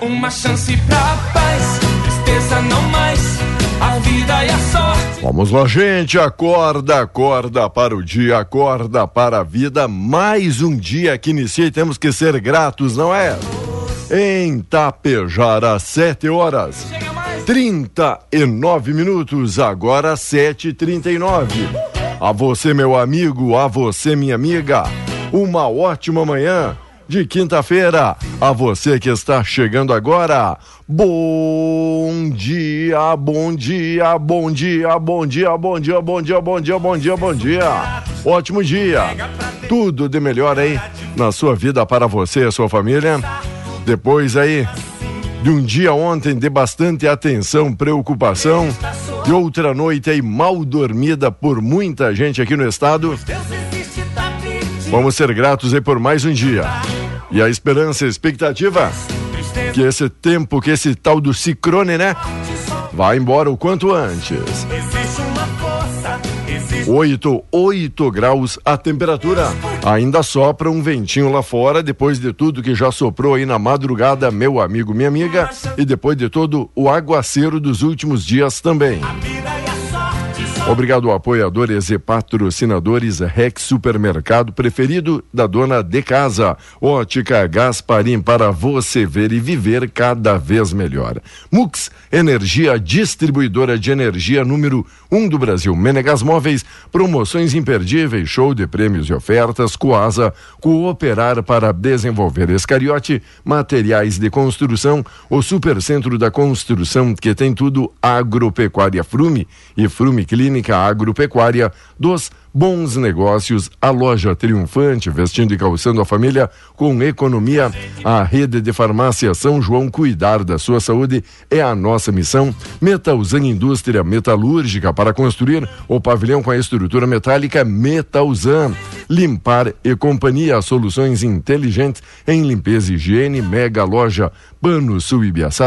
Uma chance pra paz, tristeza não mais. A vida e a sorte. Vamos lá, gente. Acorda, acorda para o dia, acorda para a vida. Mais um dia que inicia e temos que ser gratos, não é? Em Tapejara, 7 horas. 39 minutos, agora 7h39. A você, meu amigo, a você, minha amiga, uma ótima manhã de quinta-feira. A você que está chegando agora, bom dia, bom dia, bom dia, bom dia, bom dia, bom dia, bom dia, bom dia, bom dia. Ótimo dia. Tudo de melhor aí na sua vida para você e a sua família. Depois aí de um dia ontem de bastante atenção, preocupação, e outra noite aí mal dormida por muita gente aqui no estado. Vamos ser gratos aí por mais um dia. E a esperança, a expectativa que esse tempo, que esse tal do ciclone, né? Vai embora o quanto antes. 8, 8 graus a temperatura. Ainda sopra um ventinho lá fora, depois de tudo que já soprou aí na madrugada, meu amigo, minha amiga, e depois de todo o aguaceiro dos últimos dias também. Obrigado, apoiadores e patrocinadores Rex Supermercado preferido da dona de casa. Ótica Gasparim para você ver e viver cada vez melhor. Mux, energia distribuidora de energia número um do Brasil. Menegas Móveis, promoções imperdíveis, show de prêmios e ofertas. Coasa, cooperar para desenvolver. Escariote, materiais de construção. O Supercentro da Construção que tem tudo agropecuária Frume e Frume Clínica Agropecuária dos Bons Negócios, a loja triunfante, vestindo e calçando a família com economia. A rede de farmácia São João cuidar da sua saúde é a nossa missão. Metalzan Indústria Metalúrgica para construir o pavilhão com a estrutura metálica Metalzan. Limpar e Companhia, soluções inteligentes em limpeza e higiene, mega loja Pano Sul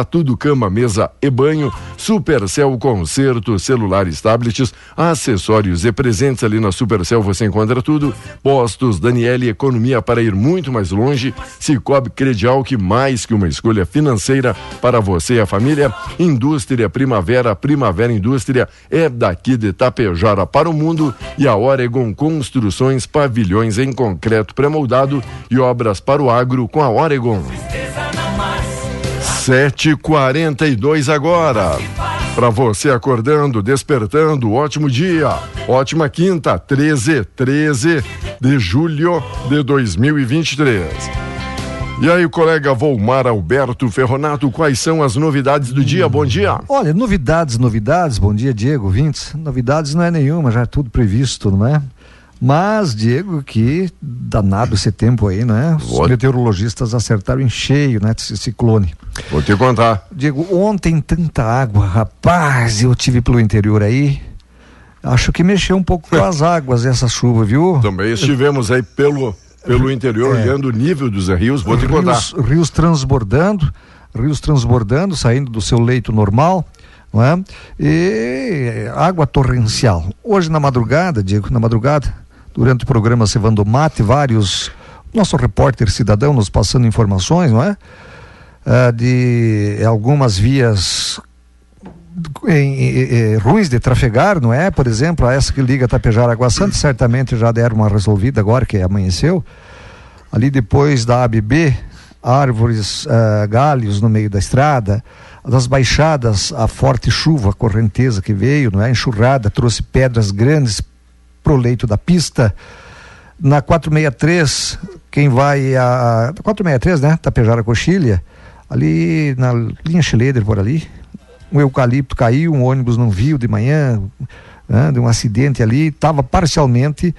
tudo cama, mesa e banho, Supercel Concerto, celulares, tablets, acessórios e presentes ali na Supercel você encontra tudo. Postos Daniele Economia para ir muito mais longe. Cicobi Credial que mais que uma escolha financeira para você e a família. Indústria Primavera, Primavera Indústria é daqui de Tapejara para o mundo e a Oregon Construções, pavilhões em concreto pré-moldado e obras para o agro com a Oregon. 7:42 agora. Para você acordando, despertando, ótimo dia, ótima quinta, 13, 13 de julho de 2023. E aí, colega Volmar Alberto Ferronato, quais são as novidades do dia? Bom dia. Olha, novidades, novidades, bom dia, Diego, Vintes. Novidades não é nenhuma, já é tudo previsto, não é? Mas, Diego, que danado esse tempo aí, né? Os Vou- meteorologistas acertaram em cheio, né? Esse ciclone. Vou te contar. Diego, ontem tanta água, rapaz, eu tive pelo interior aí. Acho que mexeu um pouco com as águas essa chuva, viu? Também estivemos aí pelo, pelo interior, É. olhando o nível dos rios, vou te contar. rios, rios transbordando. rios transbordando, saindo do seu leito normal, não é? E água torrencial. Hoje na madrugada, Diego, na madrugada, durante o programa Cevando Mate, vários nosso repórter cidadão nos passando informações, não é? Ah, de algumas vias em, em, em, ruins de trafegar, não é? Por exemplo, essa que liga Tapejara Água Santa, certamente já deram uma resolvida agora que amanheceu. Ali depois da ABB, árvores, uh, galhos no meio da estrada, das baixadas, a forte chuva, a correnteza que veio, não é? Enxurrada, trouxe pedras grandes pro leito da pista. Na 463, quem vai a 463, né? Tapejara Coxilha, ali na linha Schileder por ali, um eucalipto caiu, um ônibus não viu de manhã, né, de um acidente ali, estava parcialmente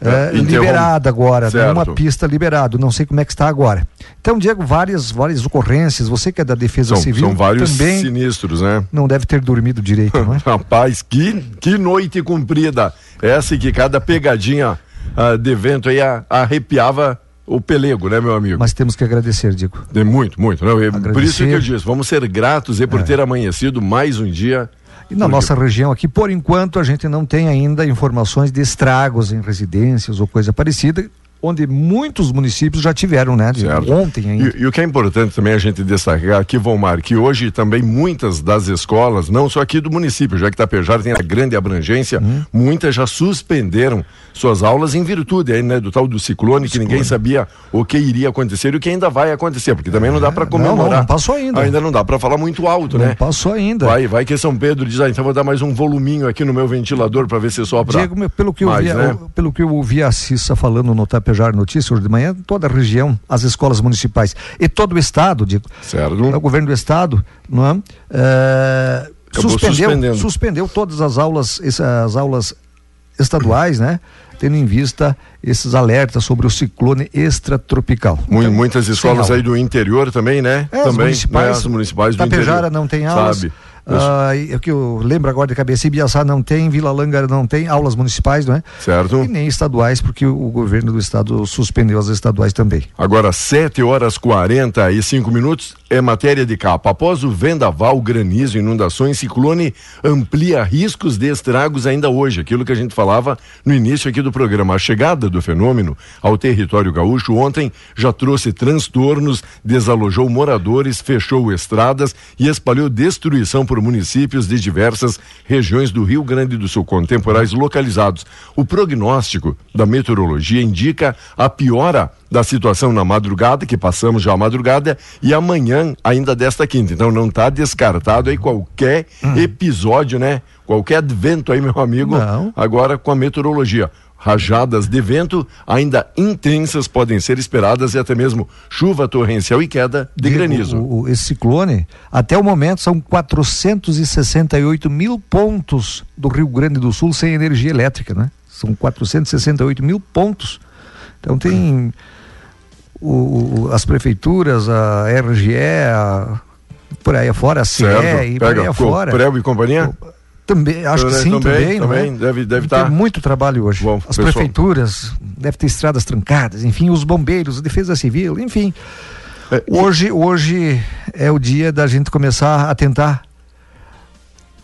é, liberada agora, né, uma pista liberada, não sei como é que está agora. Então, Diego, várias, várias ocorrências, você que é da Defesa são, Civil, são vários também sinistros, né? Não deve ter dormido direito, não é? Rapaz, que, que noite comprida, essa que cada pegadinha uh, de vento aí uh, arrepiava o pelego, né, meu amigo? Mas temos que agradecer, Diego. De muito, muito. Não, por isso que eu disse, vamos ser gratos e por é. ter amanhecido mais um dia. E na nossa região aqui, por enquanto, a gente não tem ainda informações de estragos em residências ou coisa parecida onde muitos municípios já tiveram, né? De ontem ainda. E, e, o que é importante também a gente destacar aqui, Vomar, que hoje também muitas das escolas, não só aqui do município, já que Tapejara tem a grande abrangência, hum. muitas já suspenderam suas aulas em virtude aí, né, do tal do ciclone, que ninguém sabia o que iria acontecer e o que ainda vai acontecer, porque também não dá para comemorar. Não, não, não, passou ainda. Ainda não dá para falar muito alto, não né? passou ainda. Vai, vai que São Pedro diz, ah, então vou dar mais um voluminho aqui no meu ventilador para ver se sopra. Diego, pelo que, mais, eu vi, né? pelo que eu ouvi a Cissa falando no Tapejara Notícias hoje de manhã, toda a região, as escolas municipais e todo o estado, digo, certo. o governo do estado, não é? é suspendeu, suspendeu todas as aulas, as aulas estaduais, né? tendo em vista esses alertas sobre o ciclone extratropical. Então, muitas escolas aí do interior também, né? É, também, municipais, né? As municipais do Tapejara interior. não tem aulas. Sabe? Uh, o que eu lembro agora de cabeça, Ibiaçá não tem, Vila Langa não tem aulas municipais, não é? Certo. E nem estaduais, porque o, o governo do estado suspendeu as estaduais também. Agora, 7 horas 45 minutos é matéria de capa. Após o vendaval, granizo, inundações, ciclone amplia riscos de estragos ainda hoje. Aquilo que a gente falava no início aqui do programa. A chegada do fenômeno ao território gaúcho ontem já trouxe transtornos, desalojou moradores, fechou estradas e espalhou destruição por municípios de diversas regiões do Rio Grande do Sul, com temporais localizados. O prognóstico da meteorologia indica a piora da situação na madrugada, que passamos já a madrugada, e amanhã ainda desta quinta. Então não está descartado aí qualquer hum. episódio, né? Qualquer advento aí, meu amigo, não. agora com a meteorologia. Rajadas de vento ainda intensas podem ser esperadas e até mesmo chuva torrencial e queda de granizo. O, o, esse ciclone, até o momento, são 468 mil pontos do Rio Grande do Sul sem energia elétrica, né? São 468 mil pontos. Então tem o, as prefeituras, a RGE, a, por aí afora, a certo. e por aí afora. Prego e companhia? Também, acho que sim, também, também, é? deve, deve estar. Tem tá. muito trabalho hoje. Bom, As pessoal. prefeituras, deve ter estradas trancadas, enfim, os bombeiros, a defesa civil, enfim. É, hoje, hoje é o dia da gente começar a tentar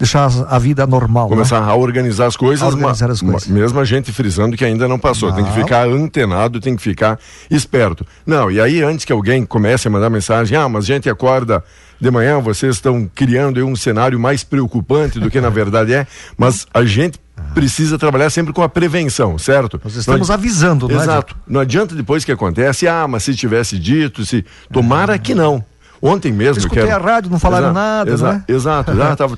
deixar a vida normal. Começar né? a organizar as coisas, a organizar as coisas. mesmo a gente frisando que ainda não passou. Não. Tem que ficar antenado, tem que ficar esperto. Não, e aí antes que alguém comece a mandar mensagem, ah, mas a gente acorda de manhã, vocês estão criando um cenário mais preocupante do que na verdade é, mas a gente precisa trabalhar sempre com a prevenção, certo? Nós estamos não, avisando, não é, Exato. É, não adianta depois que acontece, ah, mas se tivesse dito, se tomara que não. Ontem mesmo. Eu escutei que era... a rádio, não falaram exato, nada, exa né? Exato,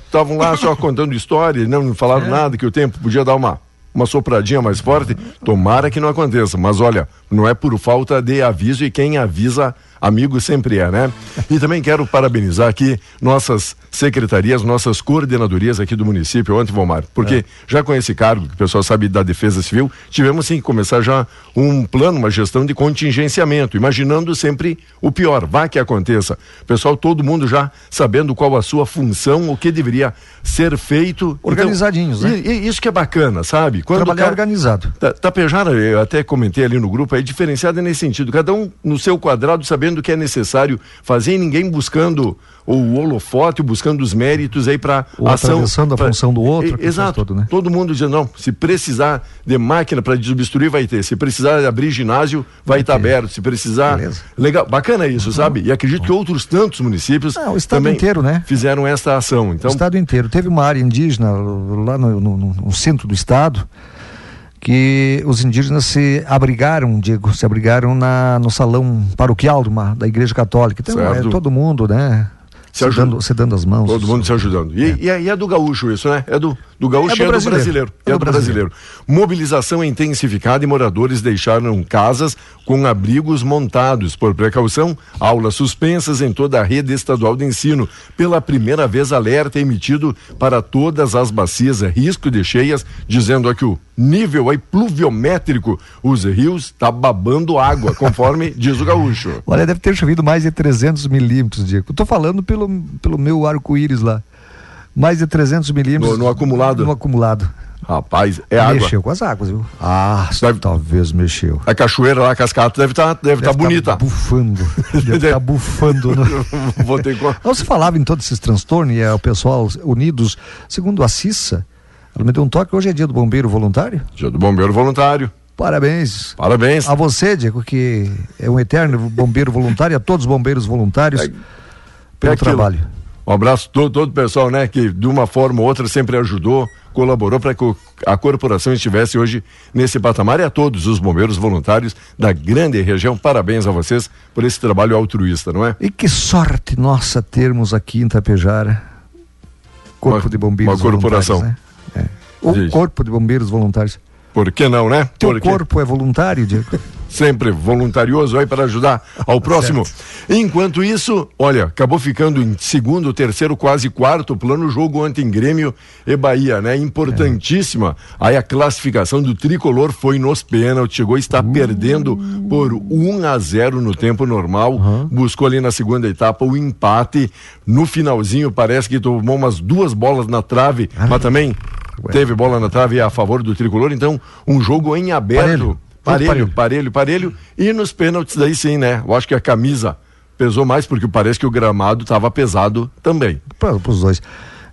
estavam lá só contando história, não, não falaram é. nada, que o tempo podia dar uma, uma sopradinha mais forte. Tomara que não aconteça, mas olha, não é por falta de aviso e quem avisa amigo sempre é, né? E também quero parabenizar aqui nossas secretarias, nossas coordenadorias aqui do município, ontem, Vomar, porque é. já com esse cargo, que o pessoal sabe da Defesa Civil, tivemos sim que começar já um plano, uma gestão de contingenciamento, imaginando sempre o pior, vá que aconteça. Pessoal, todo mundo já sabendo qual a sua função, o que deveria ser feito. Então, Organizadinhos, então, né? E, e isso que é bacana, sabe? Quando Trabalhar cara, organizado. Tapejara, eu até comentei ali no grupo, é diferenciado nesse sentido, cada um no seu quadrado saber sabendo que é necessário fazer e ninguém buscando o holofote, buscando os méritos aí para ação. atravessando a pra- função do outro, exato. todo, né? Todo mundo dizendo, não, se precisar de máquina para desobstruir, vai ter. Se precisar abrir ginásio, vai estar aberto. Se precisar. Beleza. Legal, bacana isso, sabe? E acredito que outros tantos municípios Ah, o estado também inteiro, né? fizeram esta ação. Então, o estado inteiro. Teve uma área indígena lá no- no- no centro do estado que os indígenas se abrigaram, Diego, se abrigaram na, no salão paroquial uma, da igreja católica. Então é todo mundo, né? Se Se, ajuda. dando, se dando as mãos. Todo mundo se ajudando. E e é, e é do gaúcho isso, né? É do, do gaúcho É do e é do brasileiro. brasileiro. É É do brasileiro. Mobilização intensificada e moradores deixaram casas com abrigos montados. Por precaução, aulas suspensas em toda a rede estadual de ensino. Pela primeira vez, alerta é emitido para todas as bacias a risco de cheias, dizendo aqui o nível aí pluviométrico, os rios está babando água, conforme diz o gaúcho. Olha, deve ter chovido mais de 300 milímetros, Diego. Tô falando pelo, pelo meu arco-íris lá. Mais de 300 milímetros. No- no acumulado? No acumulado. Rapaz, é água. Mexeu com as águas, viu? Ah, Deve- talvez mexeu. A cachoeira lá, a cascata, deve estar deve tá Deve bonita. Tá bufando. Deve estar bufando. No... Vou ter. Não se falava em todos esses transtornos e é, o pessoal unidos, segundo a Cissa, ela me deu um toque, hoje é dia do bombeiro voluntário. Dia do bombeiro voluntário. Parabéns. Parabéns. A você, Diego, que é um eterno bombeiro voluntário, a todos os bombeiros voluntários É- pelo é trabalho. Um abraço a todo, todo o pessoal, né, que de uma forma ou outra sempre ajudou, colaborou para que a corporação estivesse hoje nesse patamar e a todos os bombeiros voluntários da grande região. Parabéns a vocês por esse trabalho altruísta, não é? E que sorte nossa termos aqui em Tapejara Corpo Uma- de Bombeiros uma corporação. Né? É. O. Corpo de Bombeiros Voluntários. Por que não, né? Teu Porque corpo é voluntário, Diego? Sempre voluntarioso aí para ajudar ao próximo. Enquanto isso, olha, acabou ficando em segundo, terceiro, quase quarto plano o jogo ontem Grêmio e Bahia, né? Importantíssima. Aí a classificação do tricolor foi nos pênaltis, chegou a estar perdendo por 1 a 0 no tempo normal, buscou ali na segunda etapa o empate. No finalzinho parece que tomou umas duas bolas na trave, mas também teve bola na trave a favor do tricolor, então um jogo em aberto. Parelho. Parelho, parelho, parelho. E nos pênaltis daí sim, né? Eu acho que a camisa pesou mais porque parece que o gramado estava pesado também. Para os dois.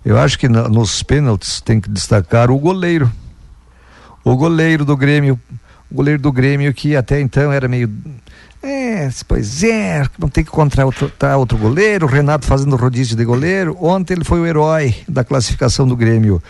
Eu acho que na- nos pênaltis tem que destacar o goleiro. O goleiro do Grêmio. O goleiro do Grêmio que até então era meio. É, pois é, não tem que contratar outro, tá outro goleiro. O Renato fazendo rodízio de goleiro. Ontem ele foi o herói da classificação do Grêmio.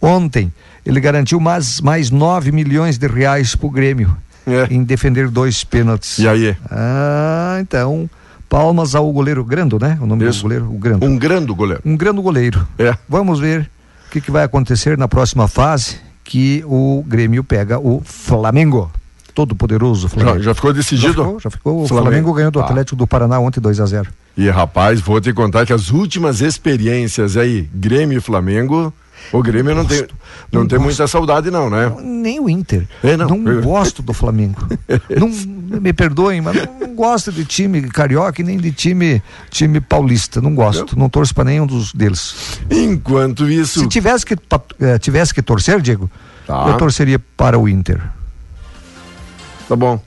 Ontem ele garantiu mais, mais 9 milhões de reais para o Grêmio É. em defender dois pênaltis. E aí? Ah, então. Palmas ao goleiro Grando, né? O nome Isso. do goleiro, o Grando Um grande goleiro. um grande goleiro. É. Vamos ver o que, que vai acontecer na próxima fase que o Grêmio pega o Flamengo. Todo poderoso Já, Flamengo. já ficou Já decidido? ficou, já ficou. O Flamengo. Flamengo, ganhou do Ah. Atlético do Paraná ontem 2 a 0 E rapaz, vou te contar que as últimas experiências aí, Grêmio e Flamengo, o Grêmio não tem, não Não tem gosto. muita saudade não, né? Nem o Inter. É, não. Eu- gosto do Flamengo. não me perdoem, mas não, não gosto de time carioca e nem de time time paulista. Não gosto. Não torço para nenhum dos deles. Enquanto isso, Se tivesse que, eh, tivesse que torcer, Diego, Tá. eu torceria para o Inter. tá bom.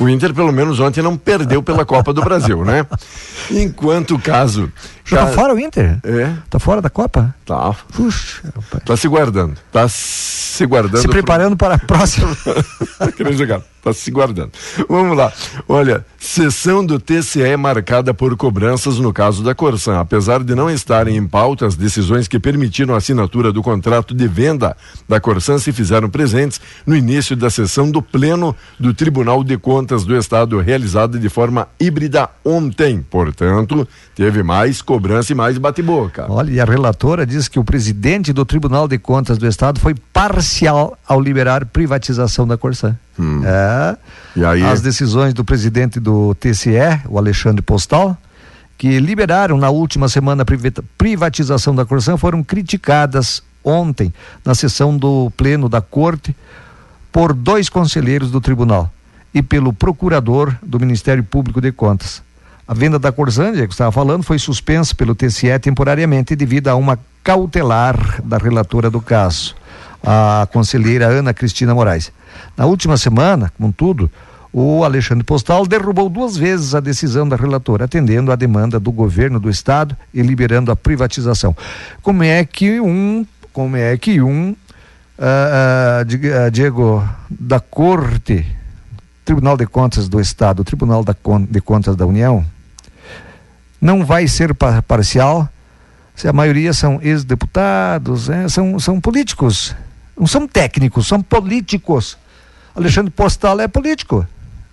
O Inter pelo menos ontem não perdeu pela Copa do Brasil, né? Enquanto o caso Já tá fora o Inter? É, Tá fora da Copa? tá. Puxa, rapaz. Tá se guardando. Tá se guardando. Se pro- preparando para a próxima. Querendo jogar. Tá se guardando. Vamos lá. Olha, sessão do TCE é marcada por cobranças no caso da Corsan. Apesar de não estarem em pauta, as decisões que permitiram a assinatura do contrato de venda da Corsan se fizeram presentes no início da sessão do Pleno do Tribunal de Contas do Estado, realizada de forma híbrida ontem. Portanto, teve mais cobrança e mais bate-boca. Olha, e a relatora diz que o presidente do Tribunal de Contas do Estado foi parcial ao liberar privatização da Corsan. É, E aí? as decisões do presidente do TCE, o Alexandre Postal, que liberaram na última semana a privatização da Corsan, foram criticadas ontem na sessão do Pleno da Corte por dois conselheiros do tribunal e pelo procurador do Ministério Público de Contas. A venda da Corsândia, que estava falando, foi suspensa pelo TCE temporariamente devido a uma cautelar da relatora do caso, a conselheira Ana Cristina Moraes. Na última semana, contudo, o Alexandre Postal derrubou duas vezes a decisão da relatora, atendendo à demanda do governo do estado e liberando a privatização. Como é que um, como é que um uh, uh, Diego da Corte, Tribunal de Contas do Estado, Tribunal de Contas da União, não vai ser parcial se a maioria são ex-deputados, né? são, são políticos, não são técnicos, são políticos. Alexandre Postal é político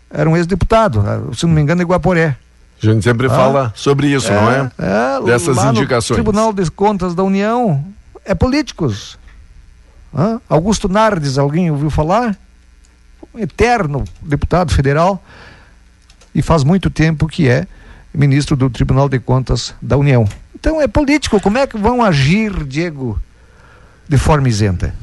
era um ex-deputado, ah, se não me engano, em Guaporé. A gente sempre ah, fala sobre isso, é, não é? é Dessas indicações. Tribunal de Contas da União é políticos. Ah, Augusto Nardes, alguém ouviu falar? Um eterno deputado federal e faz muito tempo que é ministro do Tribunal de Contas da União. Então é político. Como é que vão agir, Diego, de forma isenta?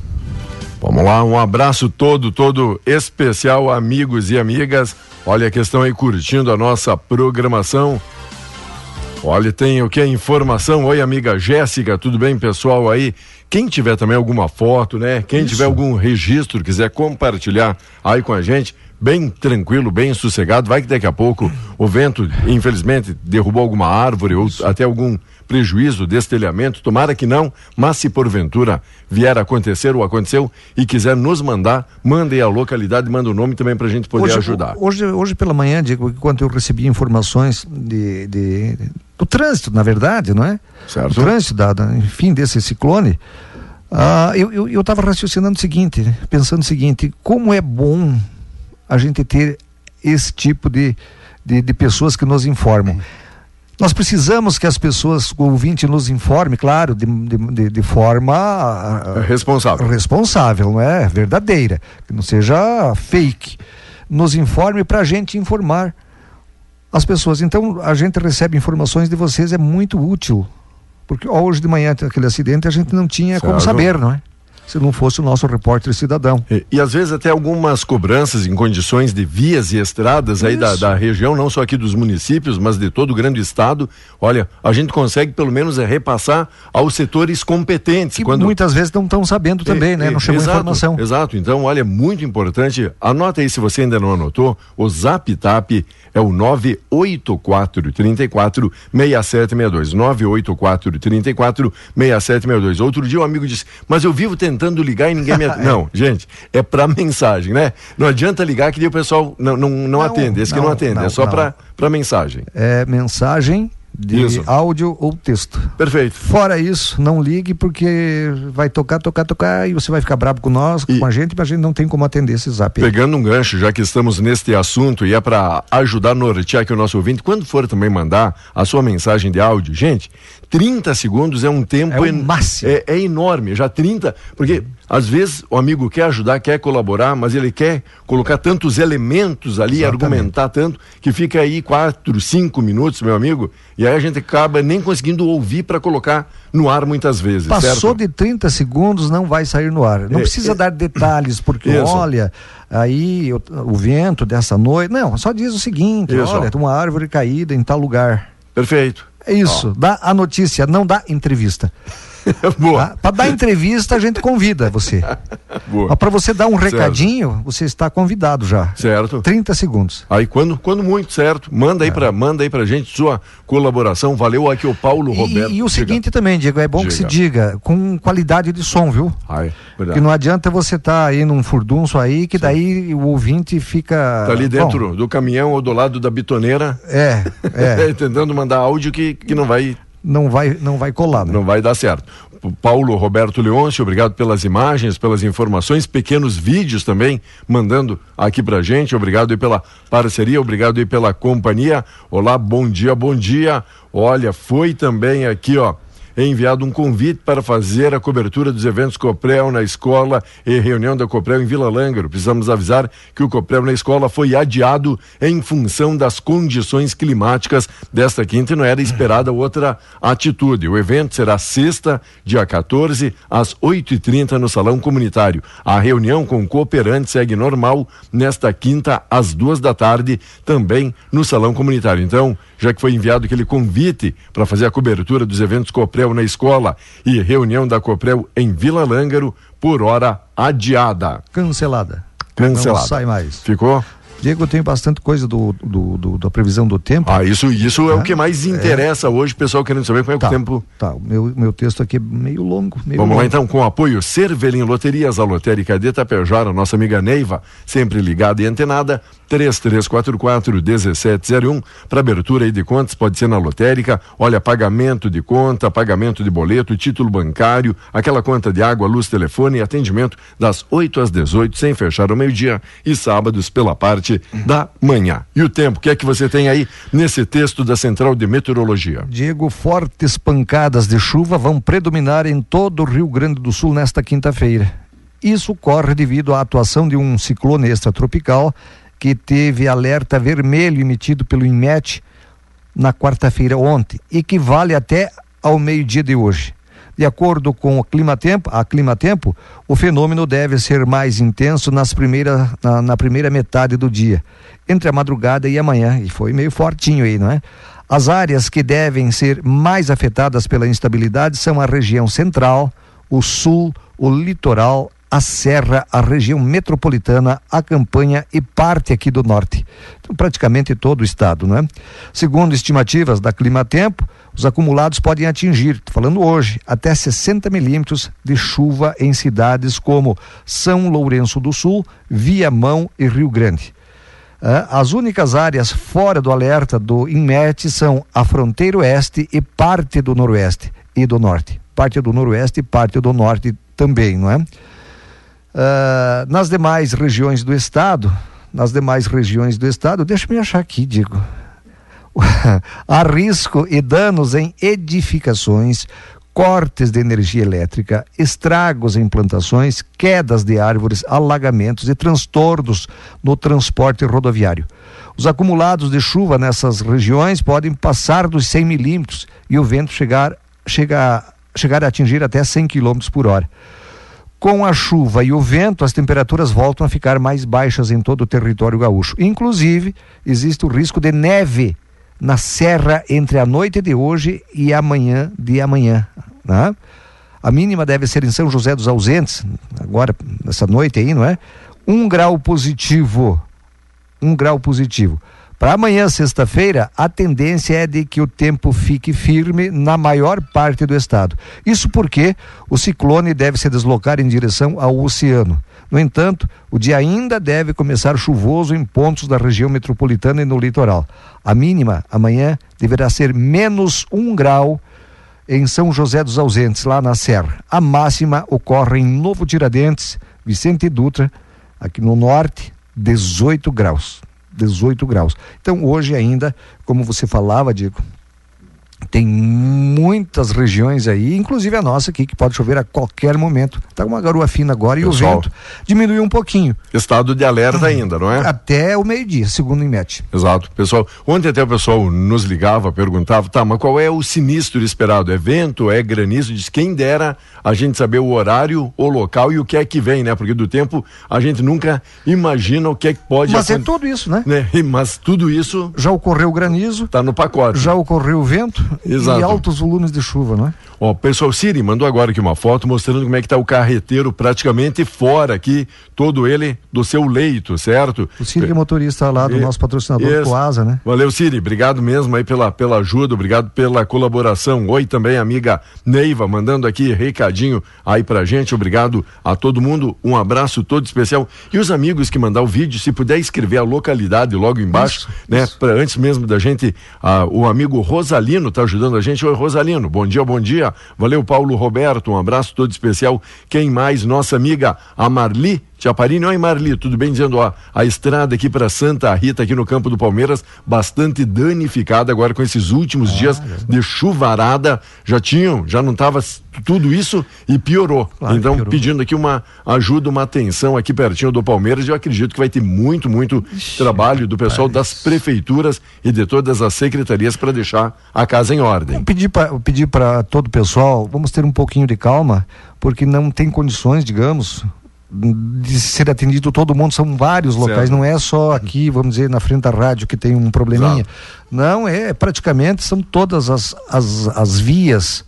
Vamos lá, um abraço todo, todo especial, amigos e amigas. Olha a questão aí curtindo a nossa programação. Olha, tem o que? Informação. Oi, amiga Jéssica, tudo bem, pessoal aí? Quem tiver também alguma foto, né? Quem Isso. tiver algum registro, quiser compartilhar aí com a gente, bem tranquilo, bem sossegado. Vai que daqui a pouco o vento, infelizmente, derrubou alguma árvore Isso. ou até algum prejuízo, destelhamento, tomara que não, mas se porventura vier a acontecer ou aconteceu e quiser nos mandar, mande a localidade, manda o nome também para a gente poder hoje, ajudar. Hoje, hoje pela manhã, Diego, enquanto eu recebi informações de, de, do trânsito, na verdade, não é? Certo. Do trânsito, da, da, enfim, desse ciclone, ah, eu estava raciocinando o seguinte, pensando o seguinte, como é bom a gente ter esse tipo de, de, de pessoas que nos informam. Nós precisamos que as pessoas, o ouvinte nos informe, claro, de, de, de forma ah, responsável. responsável, não é? Verdadeira, que não seja fake. Nos informe para a gente informar as pessoas. Então, a gente recebe informações de vocês, é muito útil. Porque ó, hoje de manhã, aquele acidente, a gente não tinha certo. como saber, não é? Se não fosse o nosso repórter cidadão. E, e, às vezes até algumas cobranças em condições de vias e estradas aí da, da, região, não só aqui dos municípios, mas de todo o grande estado. Olha, a gente consegue pelo menos é repassar aos setores competentes. Que quando... muitas vezes não estão sabendo também, é, né? Não chegou exato, informação. Exato. Então, olha, muito importante. Anota aí se você ainda não anotou, o Zap Tap é o 984 34 6762. 984 34 6762. Outro dia um amigo disse, mas eu vivo tentando ligar e ninguém me atende. não, gente, é para mensagem, né? Não adianta ligar que o pessoal não, não, não, não atende. Esse não, que não atende, é só para mensagem. É mensagem de isso. áudio ou texto. Perfeito. Fora isso, não ligue porque vai tocar, tocar, tocar e você vai ficar bravo com nós, e com a gente, mas a gente não tem como atender esse zap. Pegando um gancho, já que estamos neste assunto e é para ajudar a nortear aqui o nosso ouvinte, quando for também mandar a sua mensagem de áudio, gente, 30 segundos é um tempo é, máximo. É, é, enorme, já 30, porque às vezes o amigo quer ajudar, quer colaborar, mas ele quer colocar tantos elementos ali, Exatamente. argumentar tanto, que fica aí quatro, cinco minutos, meu amigo, e aí a gente acaba nem conseguindo ouvir para colocar no ar muitas vezes. Passou certo? de 30 segundos, não vai sair no ar. Não é, precisa é, dar detalhes, porque isso. olha, aí o, o, vento dessa noite. Não, só diz o seguinte: isso. olha, tem uma árvore caída em tal lugar. Perfeito. É isso, dá a notícia, não dá entrevista. Boa. Tá? Para dar entrevista, a gente convida você. Boa. Mas para você dar um recadinho, certo. você está convidado já. Certo. 30 segundos. Aí quando, quando muito, certo. Manda aí é. para manda aí pra gente sua colaboração. Valeu aqui o Paulo e, Roberto. E, o seguinte também, Diego, é bom diga. que se diga com qualidade de som, viu? Ai, que não adianta você estar tá aí num furdunço aí que Sim. daí o ouvinte fica Tá ali dentro bom, do caminhão ou do lado da bitoneira. É, é. tentando mandar áudio que, que não vai não vai, não vai colar. Né? Não vai dar certo. Paulo Roberto Leôncio, obrigado pelas imagens, pelas informações, pequenos vídeos também mandando aqui pra gente. Obrigado aí pela parceria, obrigado aí pela companhia. Olá, bom dia, bom dia. Olha, foi também aqui, ó enviado um convite para fazer a cobertura dos eventos Coprel na escola e reunião da Coprel em Vila Lângaro. Precisamos avisar que o Coprel na escola foi adiado em função das condições climáticas desta quinta e não era esperada outra atitude. O evento será sexta, dia 14, às 8h30 no Salão Comunitário. A reunião com cooperantes segue normal nesta quinta, às duas da tarde, também no Salão Comunitário. Então, já que foi enviado aquele convite para fazer a cobertura dos eventos Coprel na escola e reunião da Coprel em Vila Lângaro, por hora adiada. Cancelada. Cancelada. Não sai mais. Ficou? Diego, tenho bastante coisa do, do, do da previsão do tempo. Ah, isso, isso é, é o que mais interessa é. hoje, pessoal querendo saber como é tá, o tempo. Tá, o meu, meu texto aqui é meio longo. Meio Vamos longo. lá então, com o apoio Cervelim Loterias, a lotérica de Itapejara, nossa amiga Neiva, sempre ligada e antenada, 3344-1701, para abertura aí de contas, pode ser na lotérica, olha, pagamento de conta, pagamento de boleto, título bancário, aquela conta de água, luz, telefone e atendimento das 8 às 18, sem fechar o meio-dia, e sábados pela parte da manhã. E o tempo, o que é que você tem aí nesse texto da Central de Meteorologia? Diego, fortes pancadas de chuva vão predominar em todo o Rio Grande do Sul nesta quinta-feira. Isso ocorre devido à atuação de um ciclone extratropical que teve alerta vermelho emitido pelo INMET na quarta-feira ontem e que vale até ao meio-dia de hoje. De acordo com o clima-tempo, a clima-tempo, o fenômeno deve ser mais intenso nas primeira, na, na primeira metade do dia, entre a madrugada e amanhã, e foi meio fortinho aí, não é? As áreas que devem ser mais afetadas pela instabilidade são a região central, o sul, o litoral, a Serra, a região metropolitana, a campanha e parte aqui do norte. Então, praticamente todo o estado, não é? Segundo estimativas da Clima Tempo, os acumulados podem atingir, falando hoje, até 60 milímetros de chuva em cidades como São Lourenço do Sul, Viamão e Rio Grande. Ah, as únicas áreas fora do alerta do INMET são a fronteira oeste e parte do noroeste e do norte. Parte do noroeste e parte do norte também, não é? Uh, nas demais regiões do estado, nas demais regiões do estado, deixa-me achar aqui, digo. Há risco e danos em edificações, cortes de energia elétrica, estragos em plantações, quedas de árvores, alagamentos e transtornos no transporte rodoviário. Os acumulados de chuva nessas regiões podem passar dos 100 milímetros e o vento chegar, chega, chegar a atingir até 100 quilômetros por hora. Com a chuva e o vento, as temperaturas voltam a ficar mais baixas em todo o território gaúcho. Inclusive, existe o risco de neve na serra entre a noite de hoje e amanhã de amanhã. Né? A mínima deve ser em São José dos Ausentes, agora, nessa noite aí, não é? Um grau positivo. Um grau positivo. Para amanhã, sexta-feira, a tendência é de que o tempo fique firme na maior parte do estado. Isso porque o ciclone deve se deslocar em direção ao oceano. No entanto, o dia ainda deve começar chuvoso em pontos da região metropolitana e no litoral. A mínima amanhã deverá ser menos um grau em São José dos Ausentes, lá na Serra. A máxima ocorre em Novo Tiradentes, Vicente Dutra, aqui no norte, 18 graus. 18 graus. Então, hoje ainda, como você falava, Diego, tem muitas regiões aí, inclusive a nossa aqui, que pode chover a qualquer momento. Tá uma garoa fina agora Pessoal, e o vento diminuiu um pouquinho. Estado de alerta ainda, não é? Até o meio-dia, segundo o IMET. Exato. Pessoal, ontem até o pessoal nos ligava, perguntava, tá, mas qual é o sinistro esperado? É vento, é granizo? Diz quem dera a gente saber o horário, o local e o que é que vem, né? Porque do tempo a gente nunca imagina o que é que pode Mas é tudo isso, né? né? Mas tudo isso. Já ocorreu granizo. Tá no pacote. Já ocorreu vento. Exato. E altos volumes de chuva, não Ó, pessoal, Siri mandou agora aqui uma foto mostrando como é que tá o carreteiro praticamente fora aqui, todo ele do seu leito, certo? O Siri é motorista lá do e, nosso patrocinador isso. Coasa, né? Valeu, Siri, obrigado mesmo aí pela, pela ajuda, obrigado pela colaboração. Oi também, amiga Neiva, mandando aqui recadinho aí pra gente, obrigado a todo mundo, um abraço todo especial. E os amigos que mandar o vídeo, se puder escrever a localidade logo embaixo, isso, né? Isso. Pra, antes mesmo da gente, ah, o amigo Rosalino tá ajudando a gente. Oi, Rosalino, bom dia, bom dia. Valeu, Paulo Roberto, um abraço todo especial. Quem mais? Nossa amiga, a Marli Chaparini, oi Marli, tudo bem? Dizendo, ó, a estrada aqui para Santa Rita, aqui no campo do Palmeiras, bastante danificada agora com esses últimos ah, dias de chuvarada. Já tinham, já não estava tudo isso e piorou. Claro, então, piorou. pedindo aqui uma ajuda, uma atenção aqui pertinho do Palmeiras, eu acredito que vai ter muito, muito Ixi, trabalho do pessoal das prefeituras e de todas as secretarias para deixar a casa em ordem. pedir para pedir para todo o pessoal, vamos ter um pouquinho de calma, porque não tem condições, digamos, de ser atendido todo mundo, são vários locais, certo. não é só aqui, vamos dizer, na frente da rádio que tem um probleminha. Exato. Não, é praticamente são todas as, as, as vias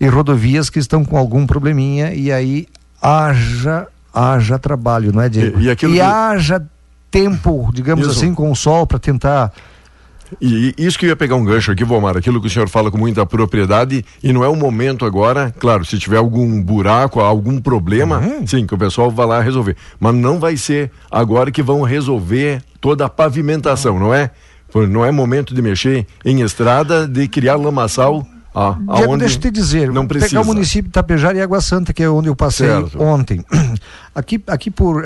e rodovias que estão com algum probleminha e aí haja, haja trabalho, não é, Diego? E, e, e haja tempo, digamos Isso. assim, com o sol para tentar E isso que eu ia pegar um gancho aqui, Vomar, aquilo que o senhor fala com muita propriedade, e não é o momento agora, claro, se tiver algum buraco, algum problema, sim, que o pessoal vai lá resolver. Mas não vai ser agora que vão resolver toda a pavimentação, não é? Não é momento de mexer em estrada, de criar lamaçal a, Diego, deixa eu te dizer, não precisa. pegar o município de Tapejara e Água Santa, que é onde eu passei Certo. ontem. Aqui, aqui por.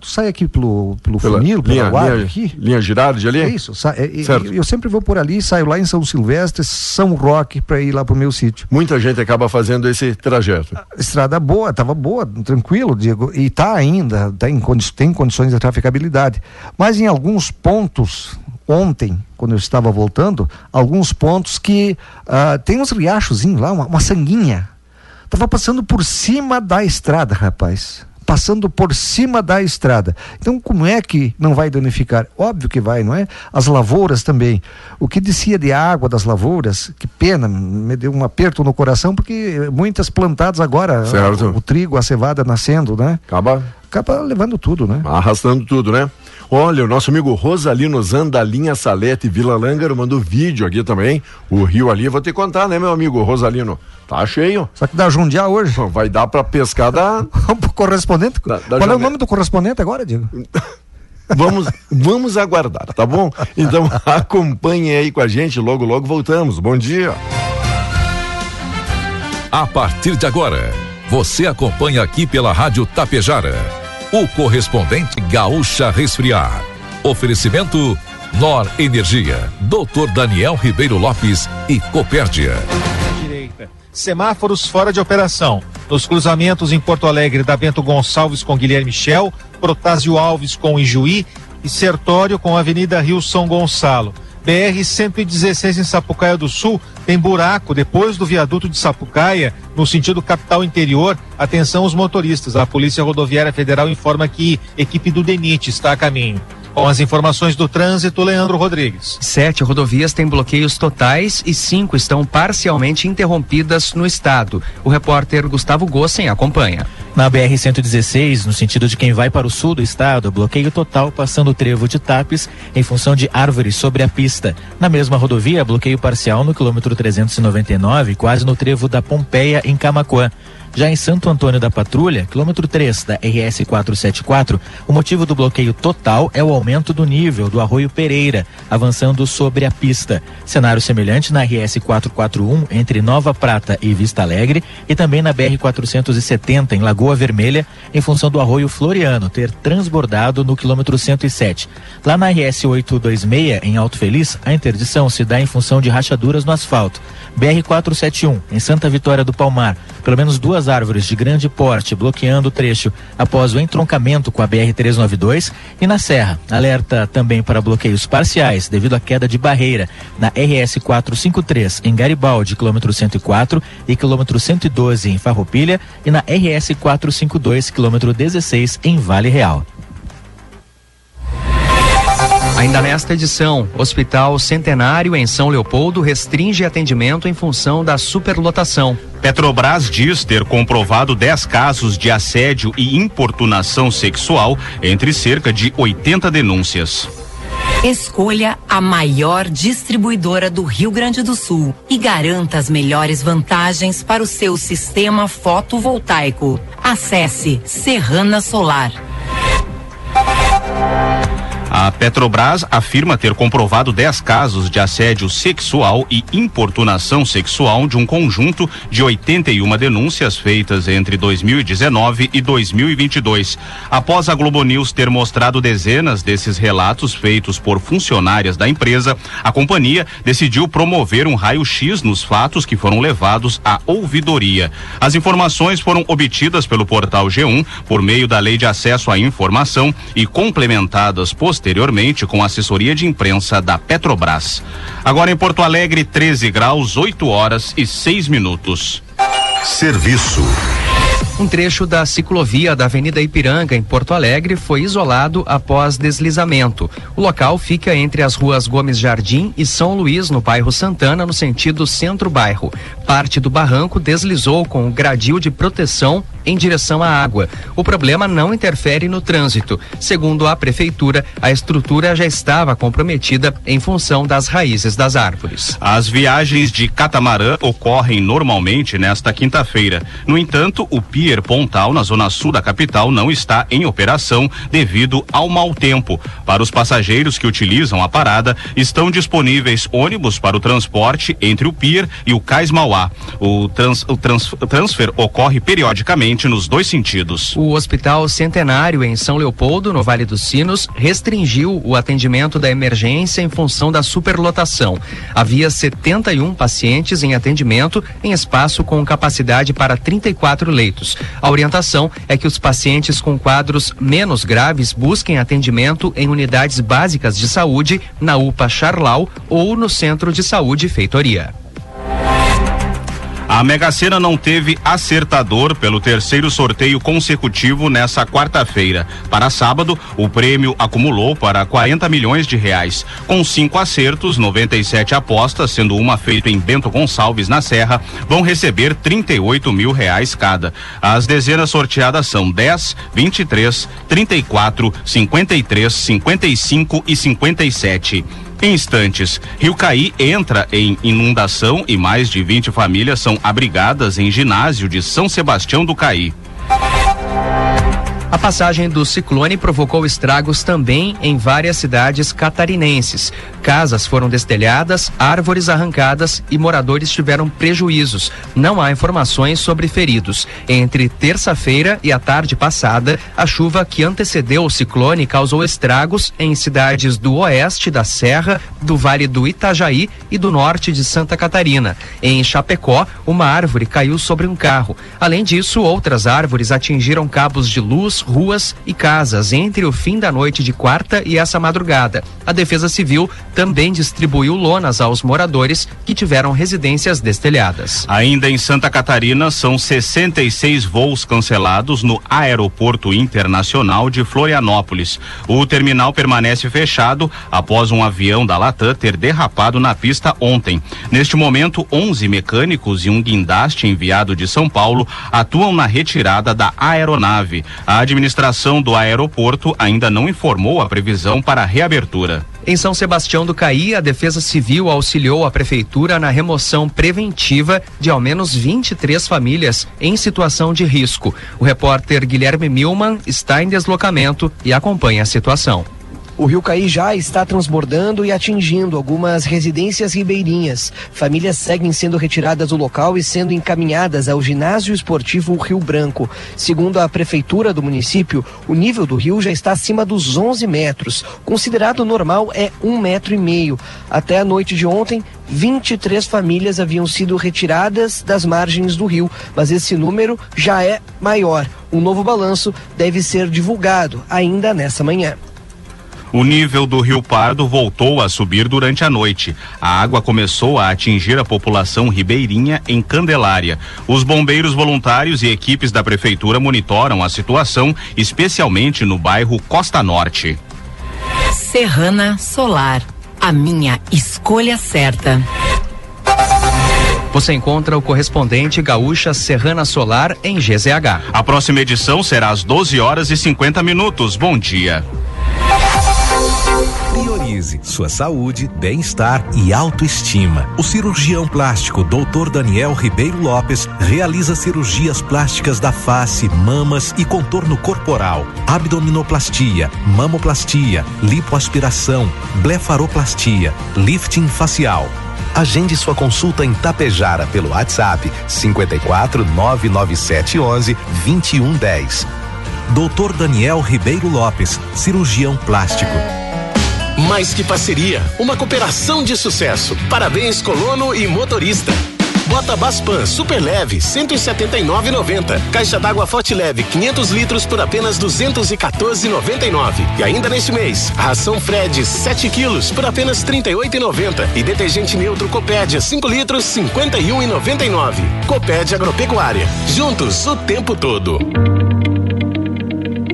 tu sai aqui pelo, pelo Pela funil, pela linha, Guarda, linha, aqui. linha Girardi ali? É isso. é- é- Certo. eu sempre vou por ali, saio lá em São Silvestre, São Roque, para ir lá pro meu sítio. Muita gente acaba fazendo esse trajeto. Estrada boa, tava boa, tranquilo, Diego, e tá ainda, tá em condi- tem condições de traficabilidade. Mas em alguns pontos, ontem, quando eu estava voltando, alguns pontos que ah, tem uns riachozinhos lá, uma, uma sanguinha. Tava passando por cima da estrada, rapaz. Passando por cima da estrada. Então, como é que não vai danificar? Óbvio que vai, não é? As lavouras também. O que descia de água das lavouras, que pena, me deu um aperto no coração, porque muitas plantadas agora, Certo. o, o trigo, a cevada nascendo, né? Acaba Acaba levando tudo, né? arrastando tudo, né? Olha, o nosso amigo Rosalino Zandalinha Salete Vila Lângaro mandou vídeo aqui também. O rio ali, vou te contar, né, meu amigo Rosalino? Tá cheio. Só que dá jundiar hoje. Vai dar pra pescar da. Correspondente? Da- da Qual é o nome do correspondente agora, Diego? Vamos, vamos aguardar, tá bom? Então acompanhem aí com a gente, logo, logo voltamos. Bom dia. A partir de agora, você acompanha aqui pela Rádio Tapejara o correspondente Gaúcha Resfriar. Oferecimento Nor Energia, Dr. Daniel Ribeiro Lopes e Copérdia. direita. Semáforos fora de operação. Nos cruzamentos em Porto Alegre da Bento Gonçalves com Guilherme Michel, Protásio Alves com Ijuí e Sertório com Avenida Rio São Gonçalo. BR 116 em Sapucaia do Sul tem buraco depois do viaduto de Sapucaia, no sentido capital interior. Atenção os motoristas. A Polícia Rodoviária Federal informa que equipe do DENIT está a caminho. Com as informações do trânsito, Leandro Rodrigues. Sete rodovias têm bloqueios totais e cinco estão parcialmente interrompidas no estado. O repórter Gustavo Gossen acompanha. Na BR-116, no sentido de quem vai para o sul do estado, bloqueio total passando o trevo de Tapes em função de árvores sobre a pista. Na mesma rodovia, bloqueio parcial no quilômetro 399, quase no trevo da Pompeia, em Camaquã. Já em Santo Antônio da Patrulha, quilômetro 3 da RS 474, o motivo do bloqueio total é o aumento do nível do Arroio Pereira, avançando sobre a pista. Cenário semelhante na RS 441 entre Nova Prata e Vista Alegre e também na BR 470 em Lagoa Vermelha, em função do Arroio Floriano ter transbordado no quilômetro 107. Lá na RS 826 em Alto Feliz, a interdição se dá em função de rachaduras no asfalto. BR 471 em Santa Vitória do Palmar, pelo menos duas árvores de grande porte bloqueando o trecho após o entroncamento com a BR 392 e na Serra, alerta também para bloqueios parciais devido à queda de barreira na RS 453 em Garibaldi, quilômetro 104 e quilômetro 112 em Farroupilha e na RS 452 quilômetro 16 em Vale Real. Ainda nesta edição, Hospital Centenário em São Leopoldo restringe atendimento em função da superlotação. Petrobras diz ter comprovado 10 casos de assédio e importunação sexual entre cerca de 80 denúncias. Escolha a maior distribuidora do Rio Grande do Sul e garanta as melhores vantagens para o seu sistema fotovoltaico. Acesse Serrana Solar. A Petrobras afirma ter comprovado 10 casos de assédio sexual e importunação sexual de um conjunto de 81 denúncias feitas entre 2019 e 2022. Após a Globo News ter mostrado dezenas desses relatos feitos por funcionárias da empresa, a companhia decidiu promover um raio-x nos fatos que foram levados à ouvidoria. As informações foram obtidas pelo portal G1 por meio da Lei de Acesso à Informação e complementadas posteriormente com a assessoria de imprensa da Petrobras. Agora em Porto Alegre, 13 graus, 8 horas e 6 minutos. Serviço. Um trecho da ciclovia da Avenida Ipiranga, em Porto Alegre, foi isolado após deslizamento. O local fica entre as ruas Gomes Jardim e São Luís, no bairro Santana, no sentido centro-bairro. Parte do barranco deslizou com o gradil de proteção em direção à água. O problema não interfere no trânsito. Segundo a prefeitura, a estrutura já estava comprometida em função das raízes das árvores. As viagens de catamarã ocorrem normalmente nesta quinta-feira. No entanto, o Pier Pontal, na zona sul da capital, não está em operação devido ao mau tempo. Para os passageiros que utilizam a parada, estão disponíveis ônibus para o transporte entre o Pier e o Cais Mauá. O, trans, o, trans, transfer ocorre periodicamente nos dois sentidos. O Hospital Centenário, em São Leopoldo, no Vale dos Sinos, restringiu o atendimento da emergência em função da superlotação. Havia 71 pacientes em atendimento em espaço com capacidade para 34 leitos. A orientação é que os pacientes com quadros menos graves busquem atendimento em unidades básicas de saúde, na UPA Charlau ou no Centro de Saúde Feitoria. A Mega Sena não teve acertador pelo terceiro sorteio consecutivo nessa quarta-feira. Para sábado, o prêmio acumulou para 40 milhões de reais. Com cinco acertos, 97 apostas, sendo uma feita em Bento Gonçalves, na Serra, vão receber 38 mil reais cada. As dezenas sorteadas são 10, 23, 34, 53, 55 e 57. Em instantes, Rio Caí entra em inundação e mais de 20 famílias são abrigadas em ginásio de São Sebastião do Caí. A passagem do ciclone provocou estragos também em várias cidades catarinenses. Casas foram destelhadas, árvores arrancadas e moradores tiveram prejuízos. Não há informações sobre feridos. Entre terça-feira e a tarde passada, a chuva que antecedeu o ciclone causou estragos em cidades do oeste da Serra, do Vale do Itajaí e do norte de Santa Catarina. Em Chapecó, uma árvore caiu sobre um carro. Além disso, outras árvores atingiram cabos de luz, ruas e casas entre o fim da noite de quarta e essa madrugada. A Defesa Civil também distribuiu lonas aos moradores que tiveram residências destelhadas. Ainda em Santa Catarina, são 66 voos cancelados no Aeroporto Internacional de Florianópolis. O terminal permanece fechado após um avião da Latam ter derrapado na pista ontem. Neste momento, 11 mecânicos e um guindaste enviado de São Paulo atuam na retirada da aeronave. A administração do aeroporto ainda não informou a previsão para a reabertura. Em São Sebastião do Caí, a Defesa Civil auxiliou a Prefeitura na remoção preventiva de ao menos 23 famílias em situação de risco. O repórter Guilherme Milman está em deslocamento e acompanha a situação. O rio Caí já está transbordando e atingindo algumas residências ribeirinhas. Famílias seguem sendo retiradas do local e sendo encaminhadas ao ginásio esportivo Rio Branco. Segundo a prefeitura do município, o nível do rio já está acima dos 11 metros. Considerado normal é um metro e meio. Até a noite de ontem, 23 famílias haviam sido retiradas das margens do rio, mas esse número já é maior. Um novo balanço deve ser divulgado ainda nessa manhã. O nível do Rio Pardo voltou a subir durante a noite. A água começou a atingir a população ribeirinha em Candelária. Os bombeiros voluntários e equipes da prefeitura monitoram a situação, especialmente no bairro Costa Norte. Serrana Solar, a minha escolha certa. Você encontra o correspondente gaúcha Serrana Solar em GZH. A próxima edição será às 12 horas e 50 minutos. Bom dia. Priorize sua saúde, bem-estar e autoestima. O cirurgião plástico Dr. Daniel Ribeiro Lopes realiza cirurgias plásticas da face, mamas e contorno corporal, abdominoplastia, mamoplastia, lipoaspiração, blefaroplastia, lifting facial. Agende sua consulta em Tapejara pelo WhatsApp 54 997 11 2110. Dr. Daniel Ribeiro Lopes, cirurgião plástico. Mais que parceria, uma cooperação de sucesso. Parabéns, colono e motorista. Bota Baspan super leve 179,90. Caixa d'água Forte Leve 500 litros por apenas 214,99. E ainda neste mês, ração Fred 7 quilos por apenas 38,90 e detergente neutro Copédia 5 litros 51,99. Copédia Agropecuária. Juntos o tempo todo.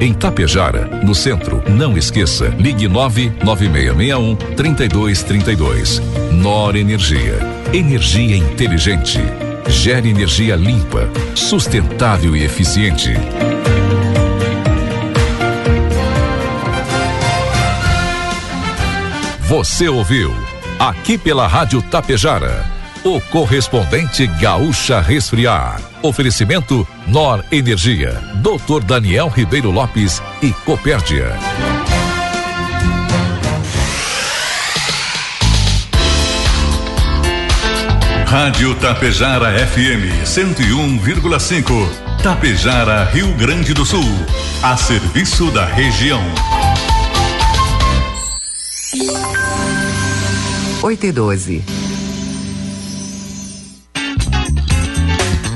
Em Tapejara, no centro, não esqueça, ligue 99661 3232. Nor Energia. Energia inteligente. Gere energia limpa, sustentável e eficiente. Você ouviu, aqui pela Rádio Tapejara, o correspondente Gaúcha Resfriar. Oferecimento Nor Energia, Dr. Daniel Ribeiro Lopes e Copérdia. Rádio Tapejara FM 101,5. Tapejara, Rio Grande do Sul. A serviço da região. 8 e 12.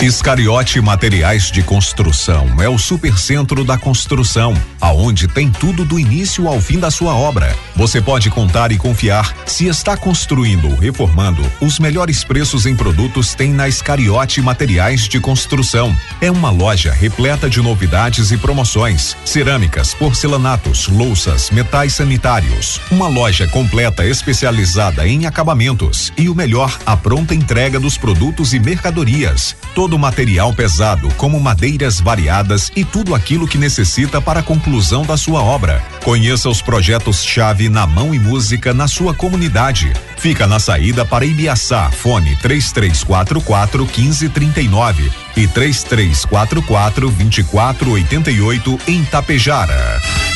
Iscariote Materiais de Construção é o supercentro da construção, aonde tem tudo do início ao fim da sua obra. Você pode contar e confiar se está construindo ou reformando, os melhores preços em produtos tem na Iscariote Materiais de Construção. É uma loja repleta de novidades e promoções: cerâmicas, porcelanatos, louças, metais sanitários. Uma loja completa especializada em acabamentos e o melhor, a pronta entrega dos produtos e mercadorias. Todo material pesado, como madeiras variadas e tudo aquilo que necessita para a conclusão da sua obra. Conheça os projetos-chave na mão e música na sua comunidade. Fica na saída para Ibiaçá, fone 3344 1539 e 3344 2488 em Tapejara.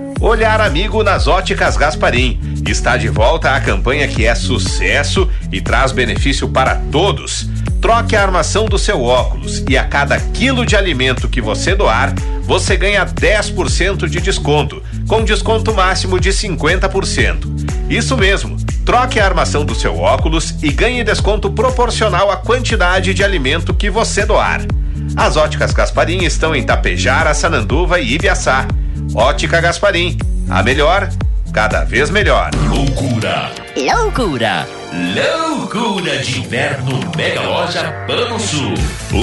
Olhar amigo nas óticas Gasparim. Está de volta a campanha que é sucesso e traz benefício para todos. Troque a armação do seu óculos e a cada quilo de alimento que você doar, você ganha 10% de desconto, com desconto máximo de 50%. Isso mesmo, troque a armação do seu óculos e ganhe desconto proporcional à quantidade de alimento que você doar. As óticas Gasparim estão em Tapejara, Sananduva e Ibiaçá. Ótica Gasparim, a melhor, cada vez melhor. Loucura! Loucura! Loucura de inverno Mega Loja Pano Sul.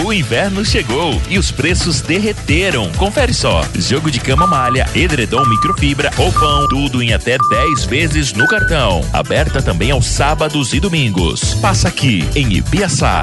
O inverno chegou e os preços derreteram. Confere só: jogo de cama malha, edredom microfibra, roupão, tudo em até 10 vezes no cartão. Aberta também aos sábados e domingos. Passa aqui em Ibiaçá.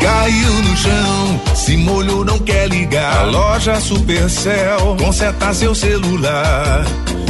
Caiu no chão, se molhou, não quer ligar. A loja Supercell conserta seu celular.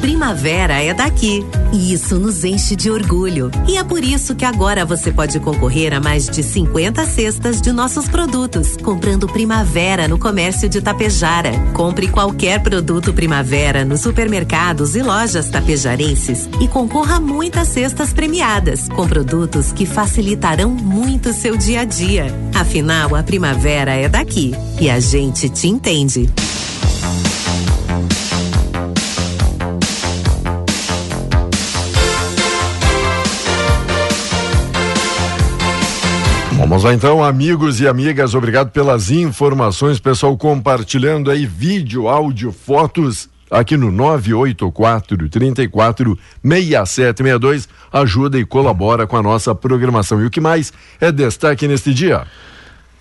Primavera é daqui. E isso nos enche de orgulho. E é por isso que agora você pode concorrer a mais de 50 cestas de nossos produtos, comprando Primavera no comércio de Tapejara. Compre qualquer produto Primavera nos supermercados e lojas tapejarenses e concorra a muitas cestas premiadas, com produtos que facilitarão muito seu dia a dia. Afinal, a primavera é daqui e a gente te entende. Vamos lá então, amigos e amigas, obrigado pelas informações, pessoal compartilhando aí vídeo, áudio, fotos aqui no 984 34 6762 ajuda e colabora com a nossa programação. E o que mais é destaque neste dia?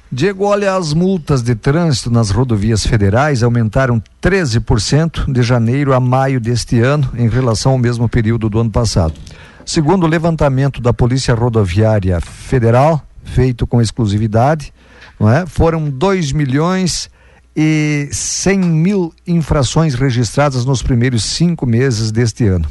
Diego, olha, as multas de trânsito nas rodovias federais aumentaram 13% de janeiro a maio deste ano em relação ao mesmo período do ano passado. Segundo o levantamento da Polícia Rodoviária Federal, feito com exclusividade, não é? Foram 2 milhões e 100 mil infrações registradas nos primeiros cinco meses deste ano.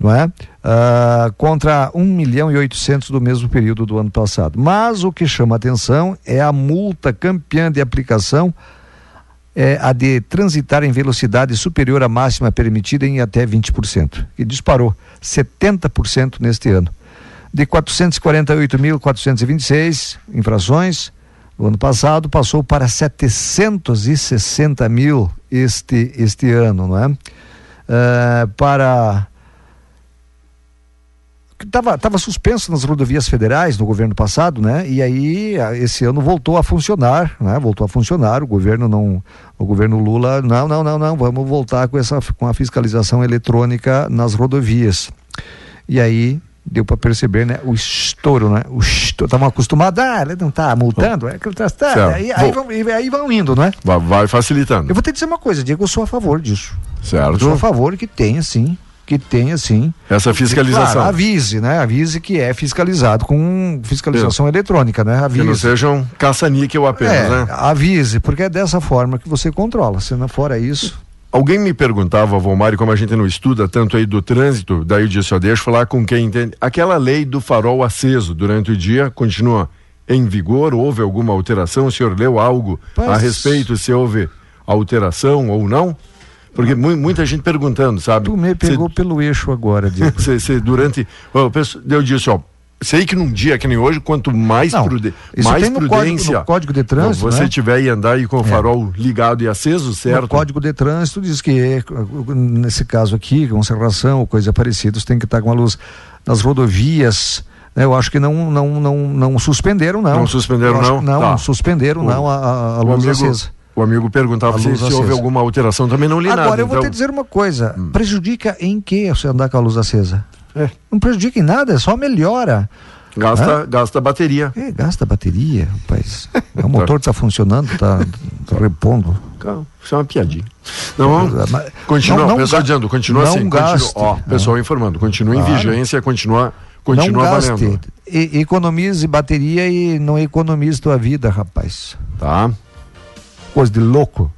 Não é? Uh, contra 1 milhão e 800 do mesmo período do ano passado. Mas o que chama atenção é a multa campeã de aplicação, é a de transitar em velocidade superior à máxima permitida em até 20%, que disparou 70% neste ano de 448.426 infrações no ano passado, passou para 760 mil este, este ano, não é? Uh, para estava tava suspenso nas rodovias federais no governo passado, né? E aí esse ano voltou a funcionar, né? Voltou a funcionar. O governo não, o governo Lula não, não, não, não. Vamos voltar com essa com a fiscalização eletrônica nas rodovias. E aí deu para perceber, né? O estouro, né? O estouro, estavam acostumados, ah, ele não está multando, é que ele tá, tá aí, aí, vão, aí vão indo, né? Vai, vai, facilitando. Eu vou te dizer uma coisa, Diego, eu sou a favor disso. Certo. Eu sou a favor que tenha, sim, que tenha, sim. Essa fiscalização. Claro, avise, né? Avise que é fiscalizado com fiscalização eletrônica, né? Avise. Que não sejam caça-níquel apenas, é, né? Avise, porque é dessa forma que você controla, se não fora isso... Alguém me perguntava, Valmari, como a gente não estuda tanto aí do trânsito, daí eu disse, ó, deixa eu falar com quem entende. Aquela lei do farol aceso durante o dia continua em vigor? Houve alguma alteração? O senhor leu algo Mas... a respeito se houve alteração ou não? Porque mu muita gente perguntando, sabe? Tu me pegou cê... pelo eixo agora, Diego. Você durante. Eu disse, ó, sei que num dia que nem hoje, quanto mais, não, prude mais prudência. Código, no código de trânsito. você né? tiver e andar aí com o é. farol é. ligado e aceso, certo? O código de trânsito diz que, nesse caso aqui, conservação ou coisa parecida, tem que estar com a luz nas rodovias. Né? Eu acho que não, não, não, não suspenderam, não. Não suspenderam, não? Não, tá. suspenderam, o, não, a, a luz amigo, acesa. O amigo perguntava se, se houve alguma alteração, também não li Agora, nada. Agora, eu então... vou te dizer uma coisa: hum. prejudica em que você andar com a luz acesa? É. Não prejudica em nada, só melhora. Gasta, gasta bateria. É, gasta bateria, rapaz. o motor está funcionando, está tá repondo. Isso é uma piadinha. Não, continua, não, não pessoal dizendo, continua assim. Gaste, continua, ó, pessoal informando, continua claro. em vigência, continua, continua não gaste, valendo. E, economize bateria e não economize tua vida, rapaz. Tá. Coisa de louco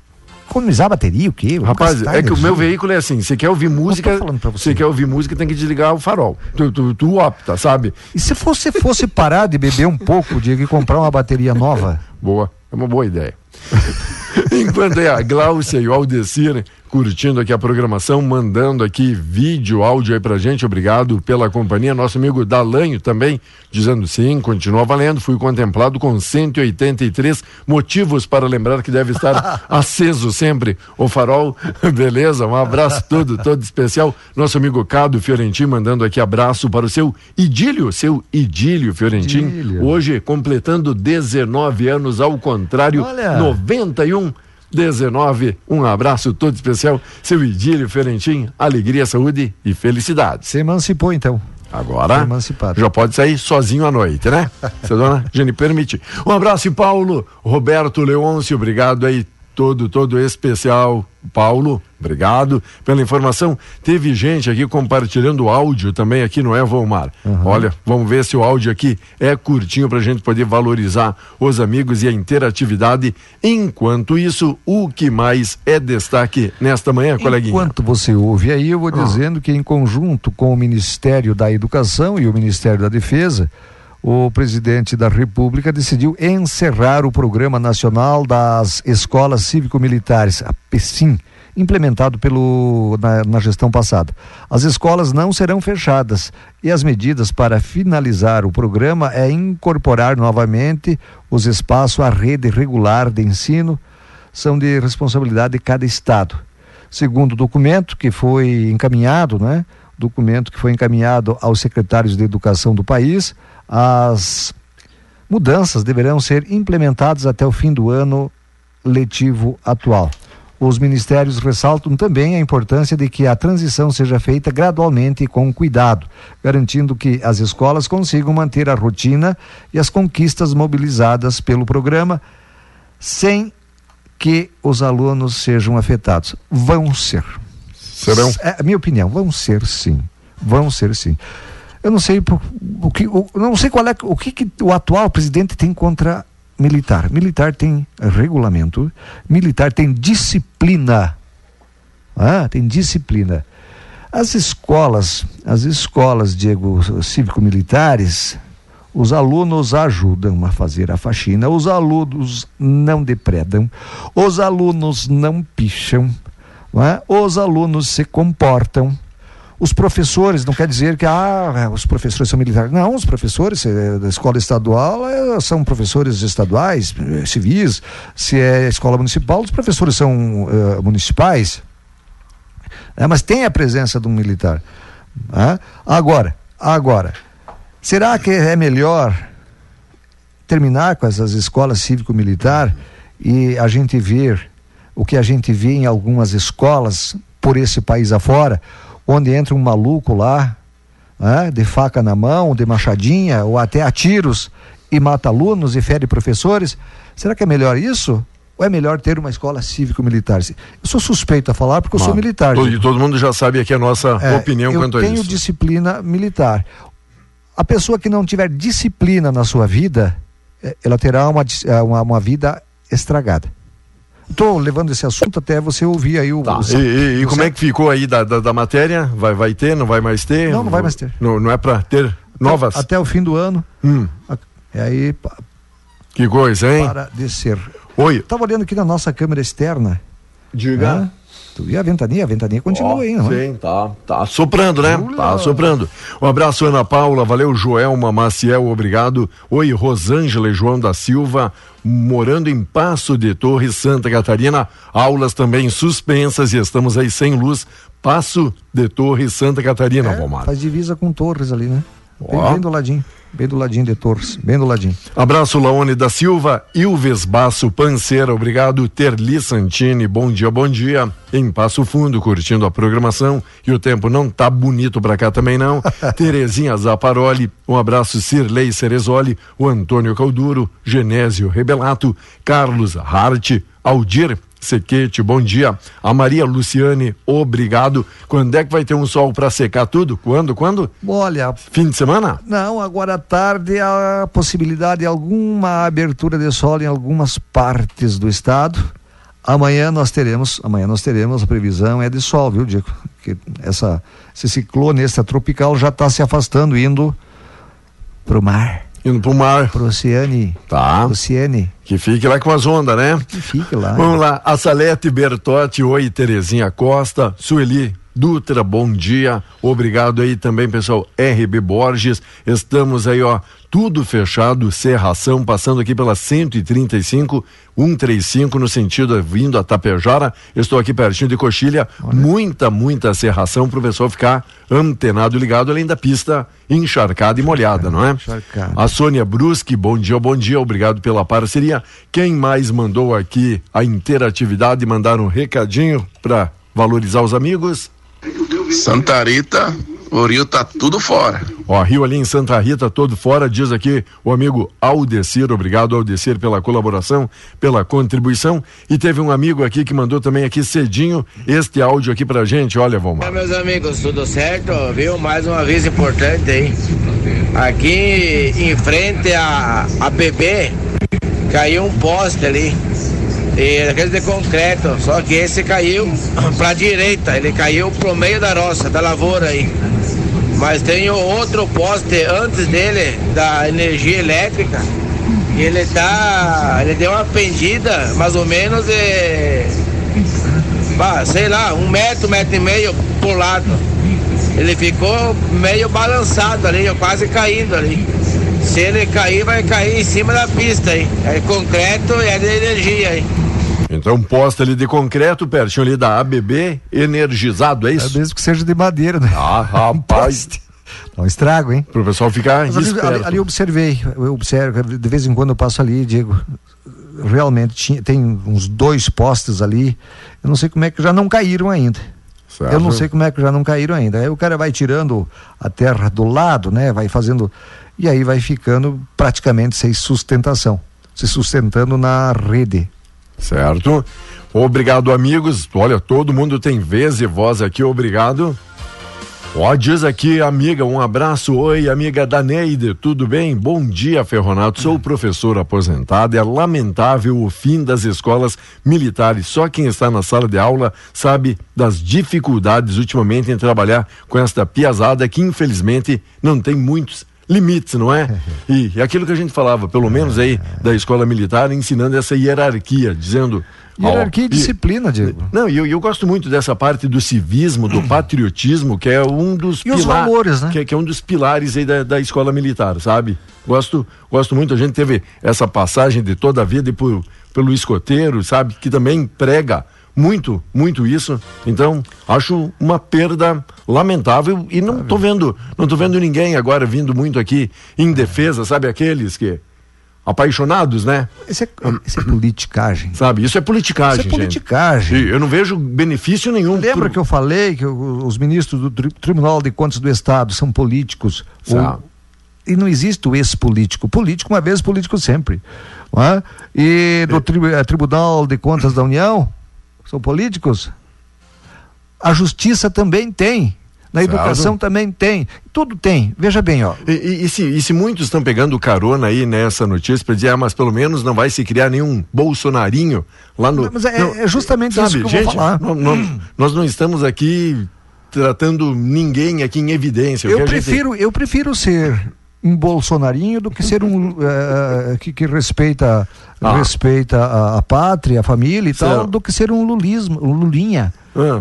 economizar bateria, o quê? Rapaz, é que o meu veículo é assim, você quer ouvir música, você. quer ouvir música, tem que desligar o farol. Tu, tu, tu opta, sabe? E se você fosse parar de beber um pouco, Diego, e comprar uma bateria nova? Boa, é uma boa ideia. Enquanto é a Gláucia e o Aldecir curtindo aqui a programação, mandando aqui vídeo, áudio aí pra gente, obrigado pela companhia. Nosso amigo Dalanho também, dizendo sim, continua valendo. Fui contemplado com 183 motivos para lembrar que deve estar aceso sempre o farol. Beleza, um abraço todo, todo especial. Nosso amigo Cado Fiorentin mandando aqui abraço para o seu Idílio, seu Idílio Fiorentin. Idílio. Hoje completando 19 anos, ao contrário, Olha. 91 19. Um abraço todo especial, seu Idílio Ferentim, alegria, saúde e felicidade. Se emancipou então. Agora já pode sair sozinho à noite, né? Se a dona Jenny permite. Um abraço, Paulo, Roberto Leôncio, obrigado aí, todo, todo especial. Paulo, Obrigado pela informação. Teve gente aqui compartilhando áudio também aqui no Evo Omar. Olha, vamos ver se o áudio aqui é curtinho para a gente poder valorizar os amigos e a interatividade. Enquanto isso, o que mais é destaque nesta manhã, coleguinha? Enquanto você ouve aí, eu vou Ah. dizendo que em conjunto com o Ministério da Educação e o Ministério da Defesa, o presidente da República decidiu encerrar o Programa Nacional das Escolas Cívico-Militares, a PECIM, implementado pelo, na, na gestão passada. As escolas não serão fechadas e as medidas para finalizar o programa é incorporar novamente os espaços à rede regular de ensino, são de responsabilidade de cada estado. Segundo o documento que foi encaminhado, né? Documento que foi encaminhado aos secretários de educação do país, as mudanças deverão ser implementadas até o fim do ano letivo atual. Os ministérios ressaltam também a importância de que a transição seja feita gradualmente e com cuidado, garantindo que as escolas consigam manter a rotina e as conquistas mobilizadas pelo programa, sem que os alunos sejam afetados. Vão ser. Serão? É minha opinião, vão ser sim. Vão ser sim. Eu não sei por- o que, o, não sei qual é o que, que o atual presidente tem contra militar. Militar tem regulamento, militar tem disciplina. Ah, tem disciplina. As escolas, as escolas, Diego, cívico-militares, os alunos ajudam a fazer a faxina, os alunos não depredam, os alunos não picham, é? os alunos se comportam. Os professores, não quer dizer que ah, os professores são militares. Não, os professores eh, da escola estadual eh, são professores estaduais, eh, civis. Se é escola municipal, os professores são eh, municipais. É, mas tem a presença de um militar. né? Agora, agora, será que é melhor terminar com essas escolas cívico-militar e a gente ver o que a gente vê em algumas escolas por esse país afora, onde entra um maluco lá, né, de faca na mão, de machadinha ou até a tiros e mata alunos e fere professores? Será que é melhor isso? Ou é melhor ter uma escola cívico-militar? Eu sou suspeito a falar porque eu sou Mas militar. todo-. E todo mundo já sabe aqui a nossa É, opinião eu quanto a tenho isso. disciplina militar. A pessoa que não tiver disciplina na sua vida, eh, ela terá uma, eh, uma, uma vida estragada. Estou levando esse assunto até você ouvir aí o. o Tá. E, Sa- e- e o como é que ficou aí da, da, da matéria? Vai, vai ter, não vai mais ter? Não, não vai mais ter. Não, não é para ter novas? Até o fim do ano. Hum. E aí, Que coisa, hein? para descer. Oi. Estava olhando aqui na nossa câmera externa. Diga. né? Viu a ventania? A ventania continua Ó, aí, não é? Sim, tá, tá soprando, né? Tá soprando. Um abraço, Ana Paula, valeu, Joelma Maciel, obrigado. Oi, Rosângela e João da Silva, morando em Passo de Torres, Santa Catarina. Aulas também suspensas e estamos aí sem luz. Passo de Torres, Santa Catarina, Valmar. Faz divisa com Torres ali, né? Bem, Ó. bem do ladinho. Bem do ladinho de Torres. Bem do ladinho. Abraço, Laone da Silva, Ilves Basso Panceira, obrigado, Terli Santini, bom dia, bom dia. Em Passo Fundo, curtindo a programação, e o tempo não tá bonito pra cá também não. Terezinha Zaparoli, um abraço, Cirlei Cerezoli, o Antônio Calduro, Genésio Rebelato, Carlos Hart, Aldir Sequete, bom dia. A Maria Luciane, obrigado. Quando é que vai ter um sol pra secar tudo? Quando, quando? Olha, Fim de semana? Não, agora à tarde há a possibilidade de alguma abertura de sol em algumas partes do estado. Amanhã nós teremos, amanhã nós teremos, a previsão é de sol, viu, Diego? Que essa, esse ciclone extratropical já está se afastando, indo pro mar. Indo pro mar. Pro oceane. Tá. Oceane. Que fique lá com as ondas, né? Que fique lá. Vamos lá, a Salete Bertotti, oi Terezinha Costa, Sueli Dutra, bom dia, obrigado aí também pessoal, RB Borges, estamos aí ó, tudo fechado, serração, passando aqui pela 135, 135 no sentido vindo a Tapejara, estou aqui pertinho de Coxilha, muita, muita serração pro pessoal ficar antenado e ligado, além da pista encharcada e molhada, não é? Encharcada. A Sônia Brusque, bom dia, bom dia, obrigado pela parceria. Quem mais mandou aqui a interatividade, mandar um recadinho para valorizar os amigos? Santa Rita, O rio tá tudo fora. Ó, Rio ali em Santa Rita, todo fora, diz aqui o amigo Aldecir, obrigado Aldecir pela colaboração, pela contribuição. E teve um amigo aqui que mandou também aqui cedinho este áudio aqui pra gente, olha, vamos É, meus amigos, tudo certo? Viu? Mais uma vez importante aí. Aqui em frente a, a BB, caiu um poste ali. E daqueles de concreto, só que esse caiu pra direita, ele caiu pro meio da roça, da lavoura aí. Mas tem outro poste antes dele, da energia elétrica, e ele tá. ele deu uma pendida, mais ou menos, de. bah, sei lá, um metro, metro e meio pro lado. Ele ficou meio balançado ali, quase caindo ali. Se ele cair, vai cair em cima da pista aí. É concreto e é de energia aí. Então, poste ali de concreto, pertinho ali da ABB, energizado, é isso? É mesmo que seja de madeira, né? Ah, rapaz. Um estrago, hein? Pro pessoal ficar Mas ali, ali, ali eu observei, eu observo, de vez em quando eu passo ali, Diego, realmente tinha, tem uns dois postes ali, eu não sei como é que já não caíram ainda. Certo. Eu não sei como é que já não caíram ainda. Aí o cara vai tirando a terra do lado, né? Vai fazendo. E aí vai ficando praticamente sem sustentação. Se sustentando na rede. Certo? Obrigado, amigos. Olha, todo mundo tem vez e voz aqui, obrigado. Ó, diz aqui, amiga, um abraço. Oi, amiga Daneide, tudo bem? Bom dia, Ferronato. Sou professor aposentado. É lamentável o fim das escolas militares. Só quem está na sala de aula sabe das dificuldades ultimamente em trabalhar com esta piazada que, infelizmente, não tem muitos limites, não é? E, e aquilo que a gente falava, pelo menos aí da escola militar, ensinando essa hierarquia, dizendo. Hierarquia e disciplina, Diego. Não, e eu, eu gosto muito dessa parte do civismo, do patriotismo, que é um dos E os valores, né? Que, é- que é um dos pilares aí da, da escola militar, sabe? Gosto, gosto muito. A gente teve essa passagem de toda a vida e por, pelo escoteiro, sabe? Que também prega muito, muito isso. Então, acho uma perda lamentável e não tô vendo, não tô vendo ninguém agora vindo muito aqui em defesa, sabe? Aqueles que apaixonados, né? Isso é, isso é politicagem. Sabe? Isso é politicagem. Isso é gente. politicagem. E Eu não vejo benefício nenhum. Lembra que eu falei que os ministros do Tri- Tribunal de Contas do Estado são políticos? São. e não existe o ex-político. Político uma vez, político sempre. é? E do tri- eh, Tribunal de Contas da União são políticos? A justiça também tem. Na educação também tem. Tudo tem. Veja bem, ó. E, e- e se, e se muitos estão pegando carona aí nessa notícia para dizer, ah, mas pelo menos não vai se criar nenhum bolsonarinho lá no. Mas é- Não, é justamente isso que eu vou gente, falar. nó- nó- Nós, não estamos aqui tratando ninguém aqui em evidência. Eu a gente- prefiro, eu prefiro ser um bolsonarinho do que ser um eh, que, que respeita Ah. respeita a, a pátria, a família e tal, Certo. do que ser um lulismo, um lulinha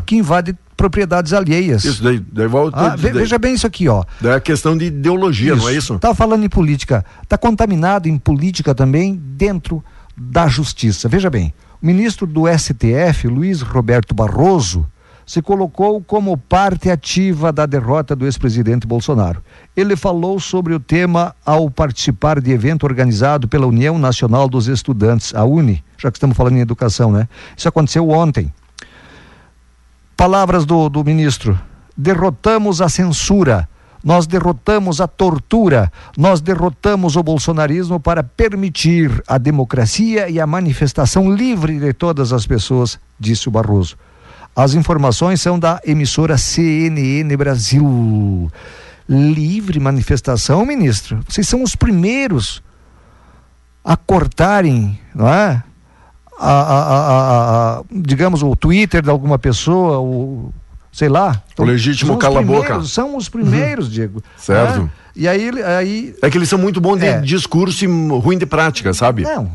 que invade propriedades alheias. Ah. Isso daí, daí volta. Ah, ve- veja bem isso aqui, ó. é questão de ideologia, não é isso? Tá falando em política, tá contaminado em política também dentro da justiça. Veja bem, o ministro do STF, Luiz Roberto Barroso, se colocou como parte ativa da derrota do ex-presidente Bolsonaro. Ele falou sobre o tema ao participar de evento organizado pela União Nacional dos Estudantes, a UNE, já que estamos falando em educação, né? Isso aconteceu ontem. Palavras do, do ministro: derrotamos a censura, nós derrotamos a tortura, nós derrotamos o bolsonarismo para permitir a democracia e a manifestação livre de todas as pessoas, disse o Barroso. As informações são da emissora CNN Brasil. Livre manifestação, ministro. Vocês são os primeiros a cortarem, não é? A, a- a- digamos, o Twitter de alguma pessoa, o sei lá. O legítimo são os cala a boca. primeiros, São os primeiros, Diego. Certo. né? E aí, aí. É que eles são muito bons de É. discurso e ruim de prática, sabe? Não,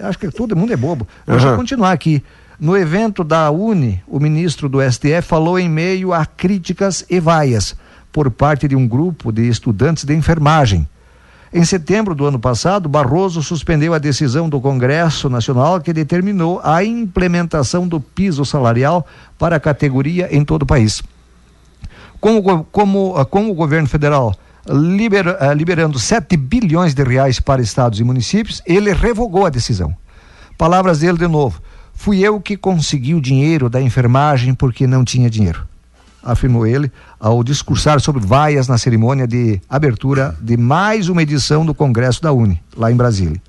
acho que todo mundo é bobo. Vamos Aham. continuar aqui. No evento da Uni, o ministro do STF falou em meio a críticas e vaias por parte de um grupo de estudantes de enfermagem. Em setembro do ano passado, Barroso suspendeu a decisão do Congresso Nacional que determinou a implementação do piso salarial para a categoria em todo o país. Como, ah, com o governo federal libera- ah, liberando 7 bilhões de reais para estados e municípios, ele revogou a decisão. Palavras dele de novo. Fui eu que consegui o dinheiro da enfermagem porque não tinha dinheiro. afirmou ele, ao discursar sobre vaias na cerimônia de abertura de mais uma edição do Congresso da Uni, lá em Brasília.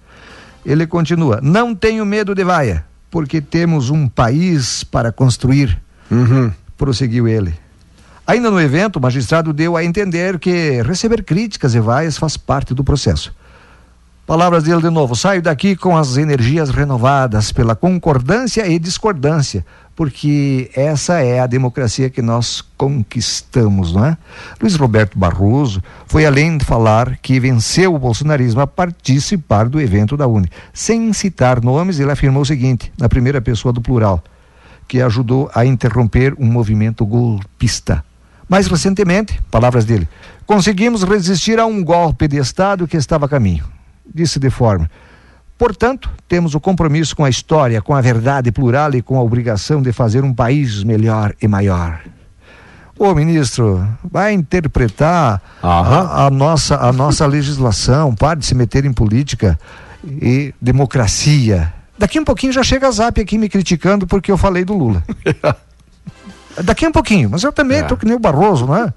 Ele continua: Não tenho medo de vaia, porque temos um país para construir. Uhum. Prosseguiu ele. Ainda no evento, o magistrado deu a entender que receber críticas e vaias faz parte do processo. Palavras dele de novo: saio daqui com as energias renovadas pela concordância e discordância, porque essa é a democracia que nós conquistamos, não é? Luiz Roberto Barroso foi além de falar que venceu o bolsonarismo a participar do evento da Uni. Sem citar nomes, ele afirmou o seguinte, na primeira pessoa do plural, que ajudou a interromper um movimento golpista. Mais recentemente, palavras dele, conseguimos resistir a um golpe de Estado que estava a caminho. Disse de forma. Portanto, temos o compromisso com a história, com a verdade plural e com a obrigação de fazer um país melhor e maior. Ô ministro, vai interpretar a, a nossa, a nossa legislação, pare de se meter em política e democracia. Daqui um pouquinho já chega a Zap aqui me criticando porque eu falei do Lula. Daqui um pouquinho, mas eu também estou que nem o Barroso, não é?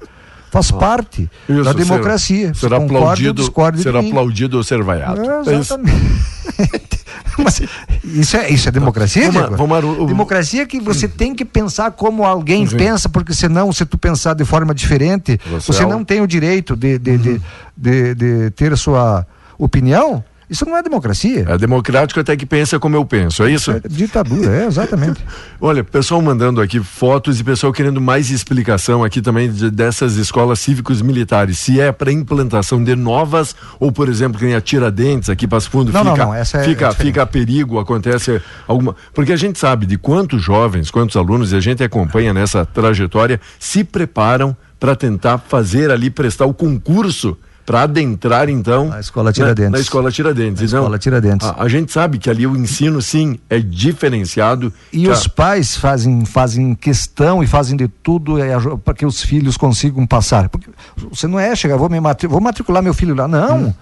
Faz parte Isso, da será- democracia. Se Será, concorda ou aplaudido, discorda de será aplaudido ou ser vaiado. É, isso. Mas isso é, isso é democracia, Vamos- Diego? vamos- o- Democracia é que você tem que pensar como alguém pensa, porque senão, se tu pensar de forma diferente, Você você, é um- não tem o direito de, de, de, de, de ter sua opinião. Isso não é democracia. É democrático até que pensa como eu penso, é isso? ditadura, é, exatamente. Olha, pessoal mandando aqui fotos e pessoal querendo mais explicação aqui também de- dessas escolas cívicos militares. Se é para implantação de novas ou, por exemplo, que nem a Tiradentes aqui Passo Fundo Não, não, fica, não, essa é- fica, é fica a perigo, acontece alguma. Porque a gente sabe de quantos jovens, quantos alunos, e a gente acompanha nessa trajetória, se preparam para tentar fazer ali, prestar o concurso para adentrar então na escola Tiradentes. na, na escola Tiradentes. Na Então, escola Tiradentes. A, a gente sabe que ali o ensino sim é diferenciado E a- os pais fazem, fazem questão e fazem de tudo para que os filhos consigam passar. Porque você não é chegar, vou, me vou matricular meu filho lá. Não.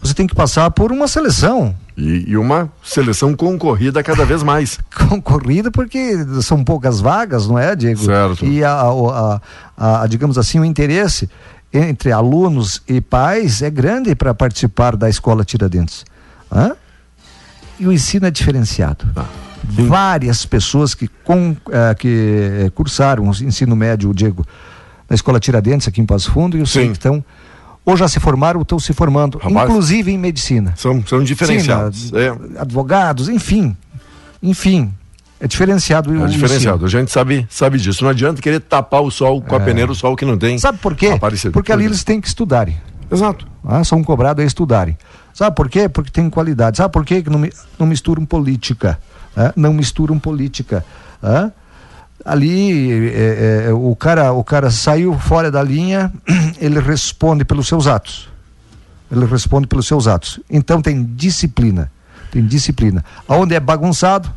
Você tem que passar por uma seleção. E, e uma seleção concorrida cada vez mais. Concorrida porque são poucas vagas, não é, Diego? Certo. E a, a- a- a- digamos assim, o interesse entre alunos e pais é grande para participar da escola Tiradentes. Hã? E o ensino é diferenciado. Várias pessoas que, com, eh, que eh, cursaram o ensino médio, Diego, na escola Tiradentes, aqui em Passo Fundo, e eu sei que estão, ou já se formaram ou estão se formando, Rapaz, inclusive em medicina. São, são diferenciados. Sim, na- advogados, enfim. Enfim. É diferenciado É diferenciado. A gente sabe, sabe disso. Não adianta querer tapar o sol com a peneira, o sol que não tem. Sabe por quê? Aparecido. Porque ali eles têm que estudarem. Exato. Ah, são cobrados a estudarem. Sabe por quê? Porque tem qualidade. Sabe por quê? Que não, mi- não misturam política. ah? Não misturam política. ah? Ali é, é, o, cara, o cara saiu fora da linha, ele responde pelos seus atos. Ele responde pelos seus atos. Então tem disciplina. Tem disciplina. Aonde é bagunçado,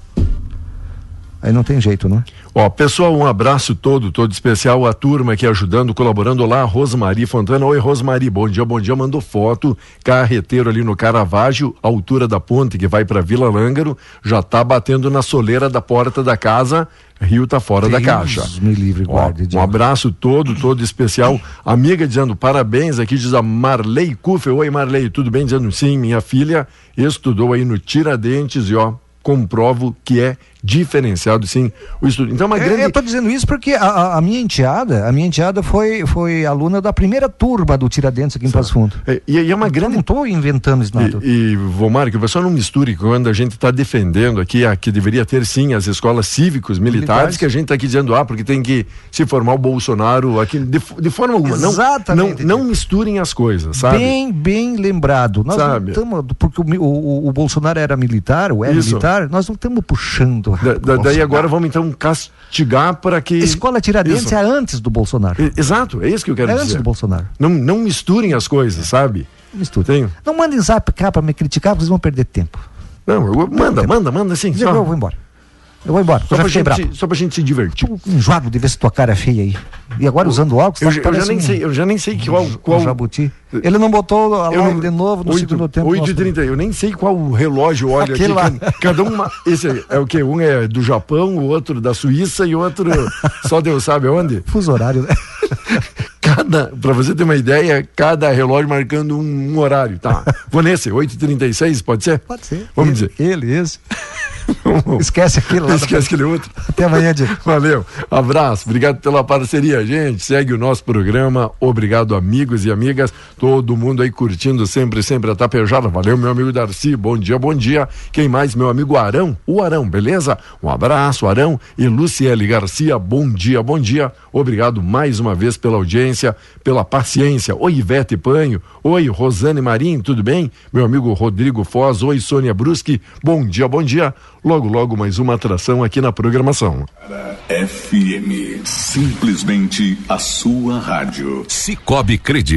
aí não tem jeito, né? Ó, pessoal, um abraço todo, todo especial à turma aqui ajudando, colaborando lá, Rosmari Fontana. Oi, Rosmari, bom dia, bom dia. Mandou foto, carreteiro ali no Caravaggio, altura da ponte que vai para Vila Lângaro, já tá batendo na soleira da porta da casa, Rio tá fora da Deus caixa. me livre, Ó, guarde, um abraço todo, todo especial. Amiga dizendo parabéns aqui, diz a Marley Kuffer. Oi, Marley, tudo bem? Dizendo sim, minha filha estudou aí no Tiradentes e ó, comprovo que é diferenciado sim o estudo. Então, uma É, grande. Eu estou dizendo isso porque a, a- minha enteada, a minha enteada foi, foi aluna da primeira turma do Tiradentes aqui em Passo Fundo. É, e, e é uma grande. Não estou inventando isso nada. E, e Vomar, que o pessoal não misture quando a gente está defendendo aqui a, que deveria ter sim as escolas cívicos militares, Militares. que a gente está aqui dizendo, ah, porque tem que se formar o Bolsonaro aqui, de, de forma alguma. Não, Exatamente. não, não misturem as coisas, sabe? Bem, bem lembrado. Nós Sabe? não estamos, porque o, o- o- Bolsonaro era militar, ou é militar, nós não estamos puxando. Da- da- daí agora vamos então castigar para que. Escola Tiradentes Isso. é antes do Bolsonaro. E- Exato, é isso que eu quero É dizer. antes do Bolsonaro. Não, não misturem as coisas, sabe? Mistura. Tenho. Não mandem zap cá para me criticar, vocês vão perder tempo. Não, eu- manda, manda, manda sim. Diego, só. eu vou embora. Eu vou embora. Só pra, bravo. gente, se- só pra gente se divertir. Enjoado de ver se tua cara é feia aí. E agora usando óculos, Eu, tá já- eu já nem um- sei, eu já nem sei qual. um qual jabuti. Ele não botou a Eu live não- de novo no oito- segundo tempo. 8 e nosso. 30 eu nem sei qual relógio olha Aquele lá. aqui. Cada, cada uma. Esse é o que? Um é do Japão, o outro da Suíça e o outro só Deus sabe onde. Fuso horário, né? Cada, pra você ter uma ideia, cada relógio marcando um, um horário. Tá. Vou nesse, 8h36, pode ser? Pode ser. Vamos ele, dizer. Ele, esse. Esquece aquele lá. Esquece aquele outro. Até amanhã, Diego. Valeu, abraço, obrigado pela parceria, gente. Segue o nosso programa, obrigado, amigos e amigas. Todo mundo aí curtindo sempre, sempre a tapejada. Valeu, meu amigo Darcy, bom dia, bom dia. Quem mais? Meu amigo Arão, o Arão, beleza? Um abraço, Arão e Luciele Garcia, bom dia, bom dia. Obrigado mais uma vez pela audiência, pela paciência. Oi, Ivete Panho. Oi, Rosane Marim, tudo bem? Meu amigo Rodrigo Foz. Oi, Sônia Bruschi. Bom dia, bom dia. Logo, logo, mais uma atração aqui na programação. FM, simplesmente a sua rádio. Cicobi Credi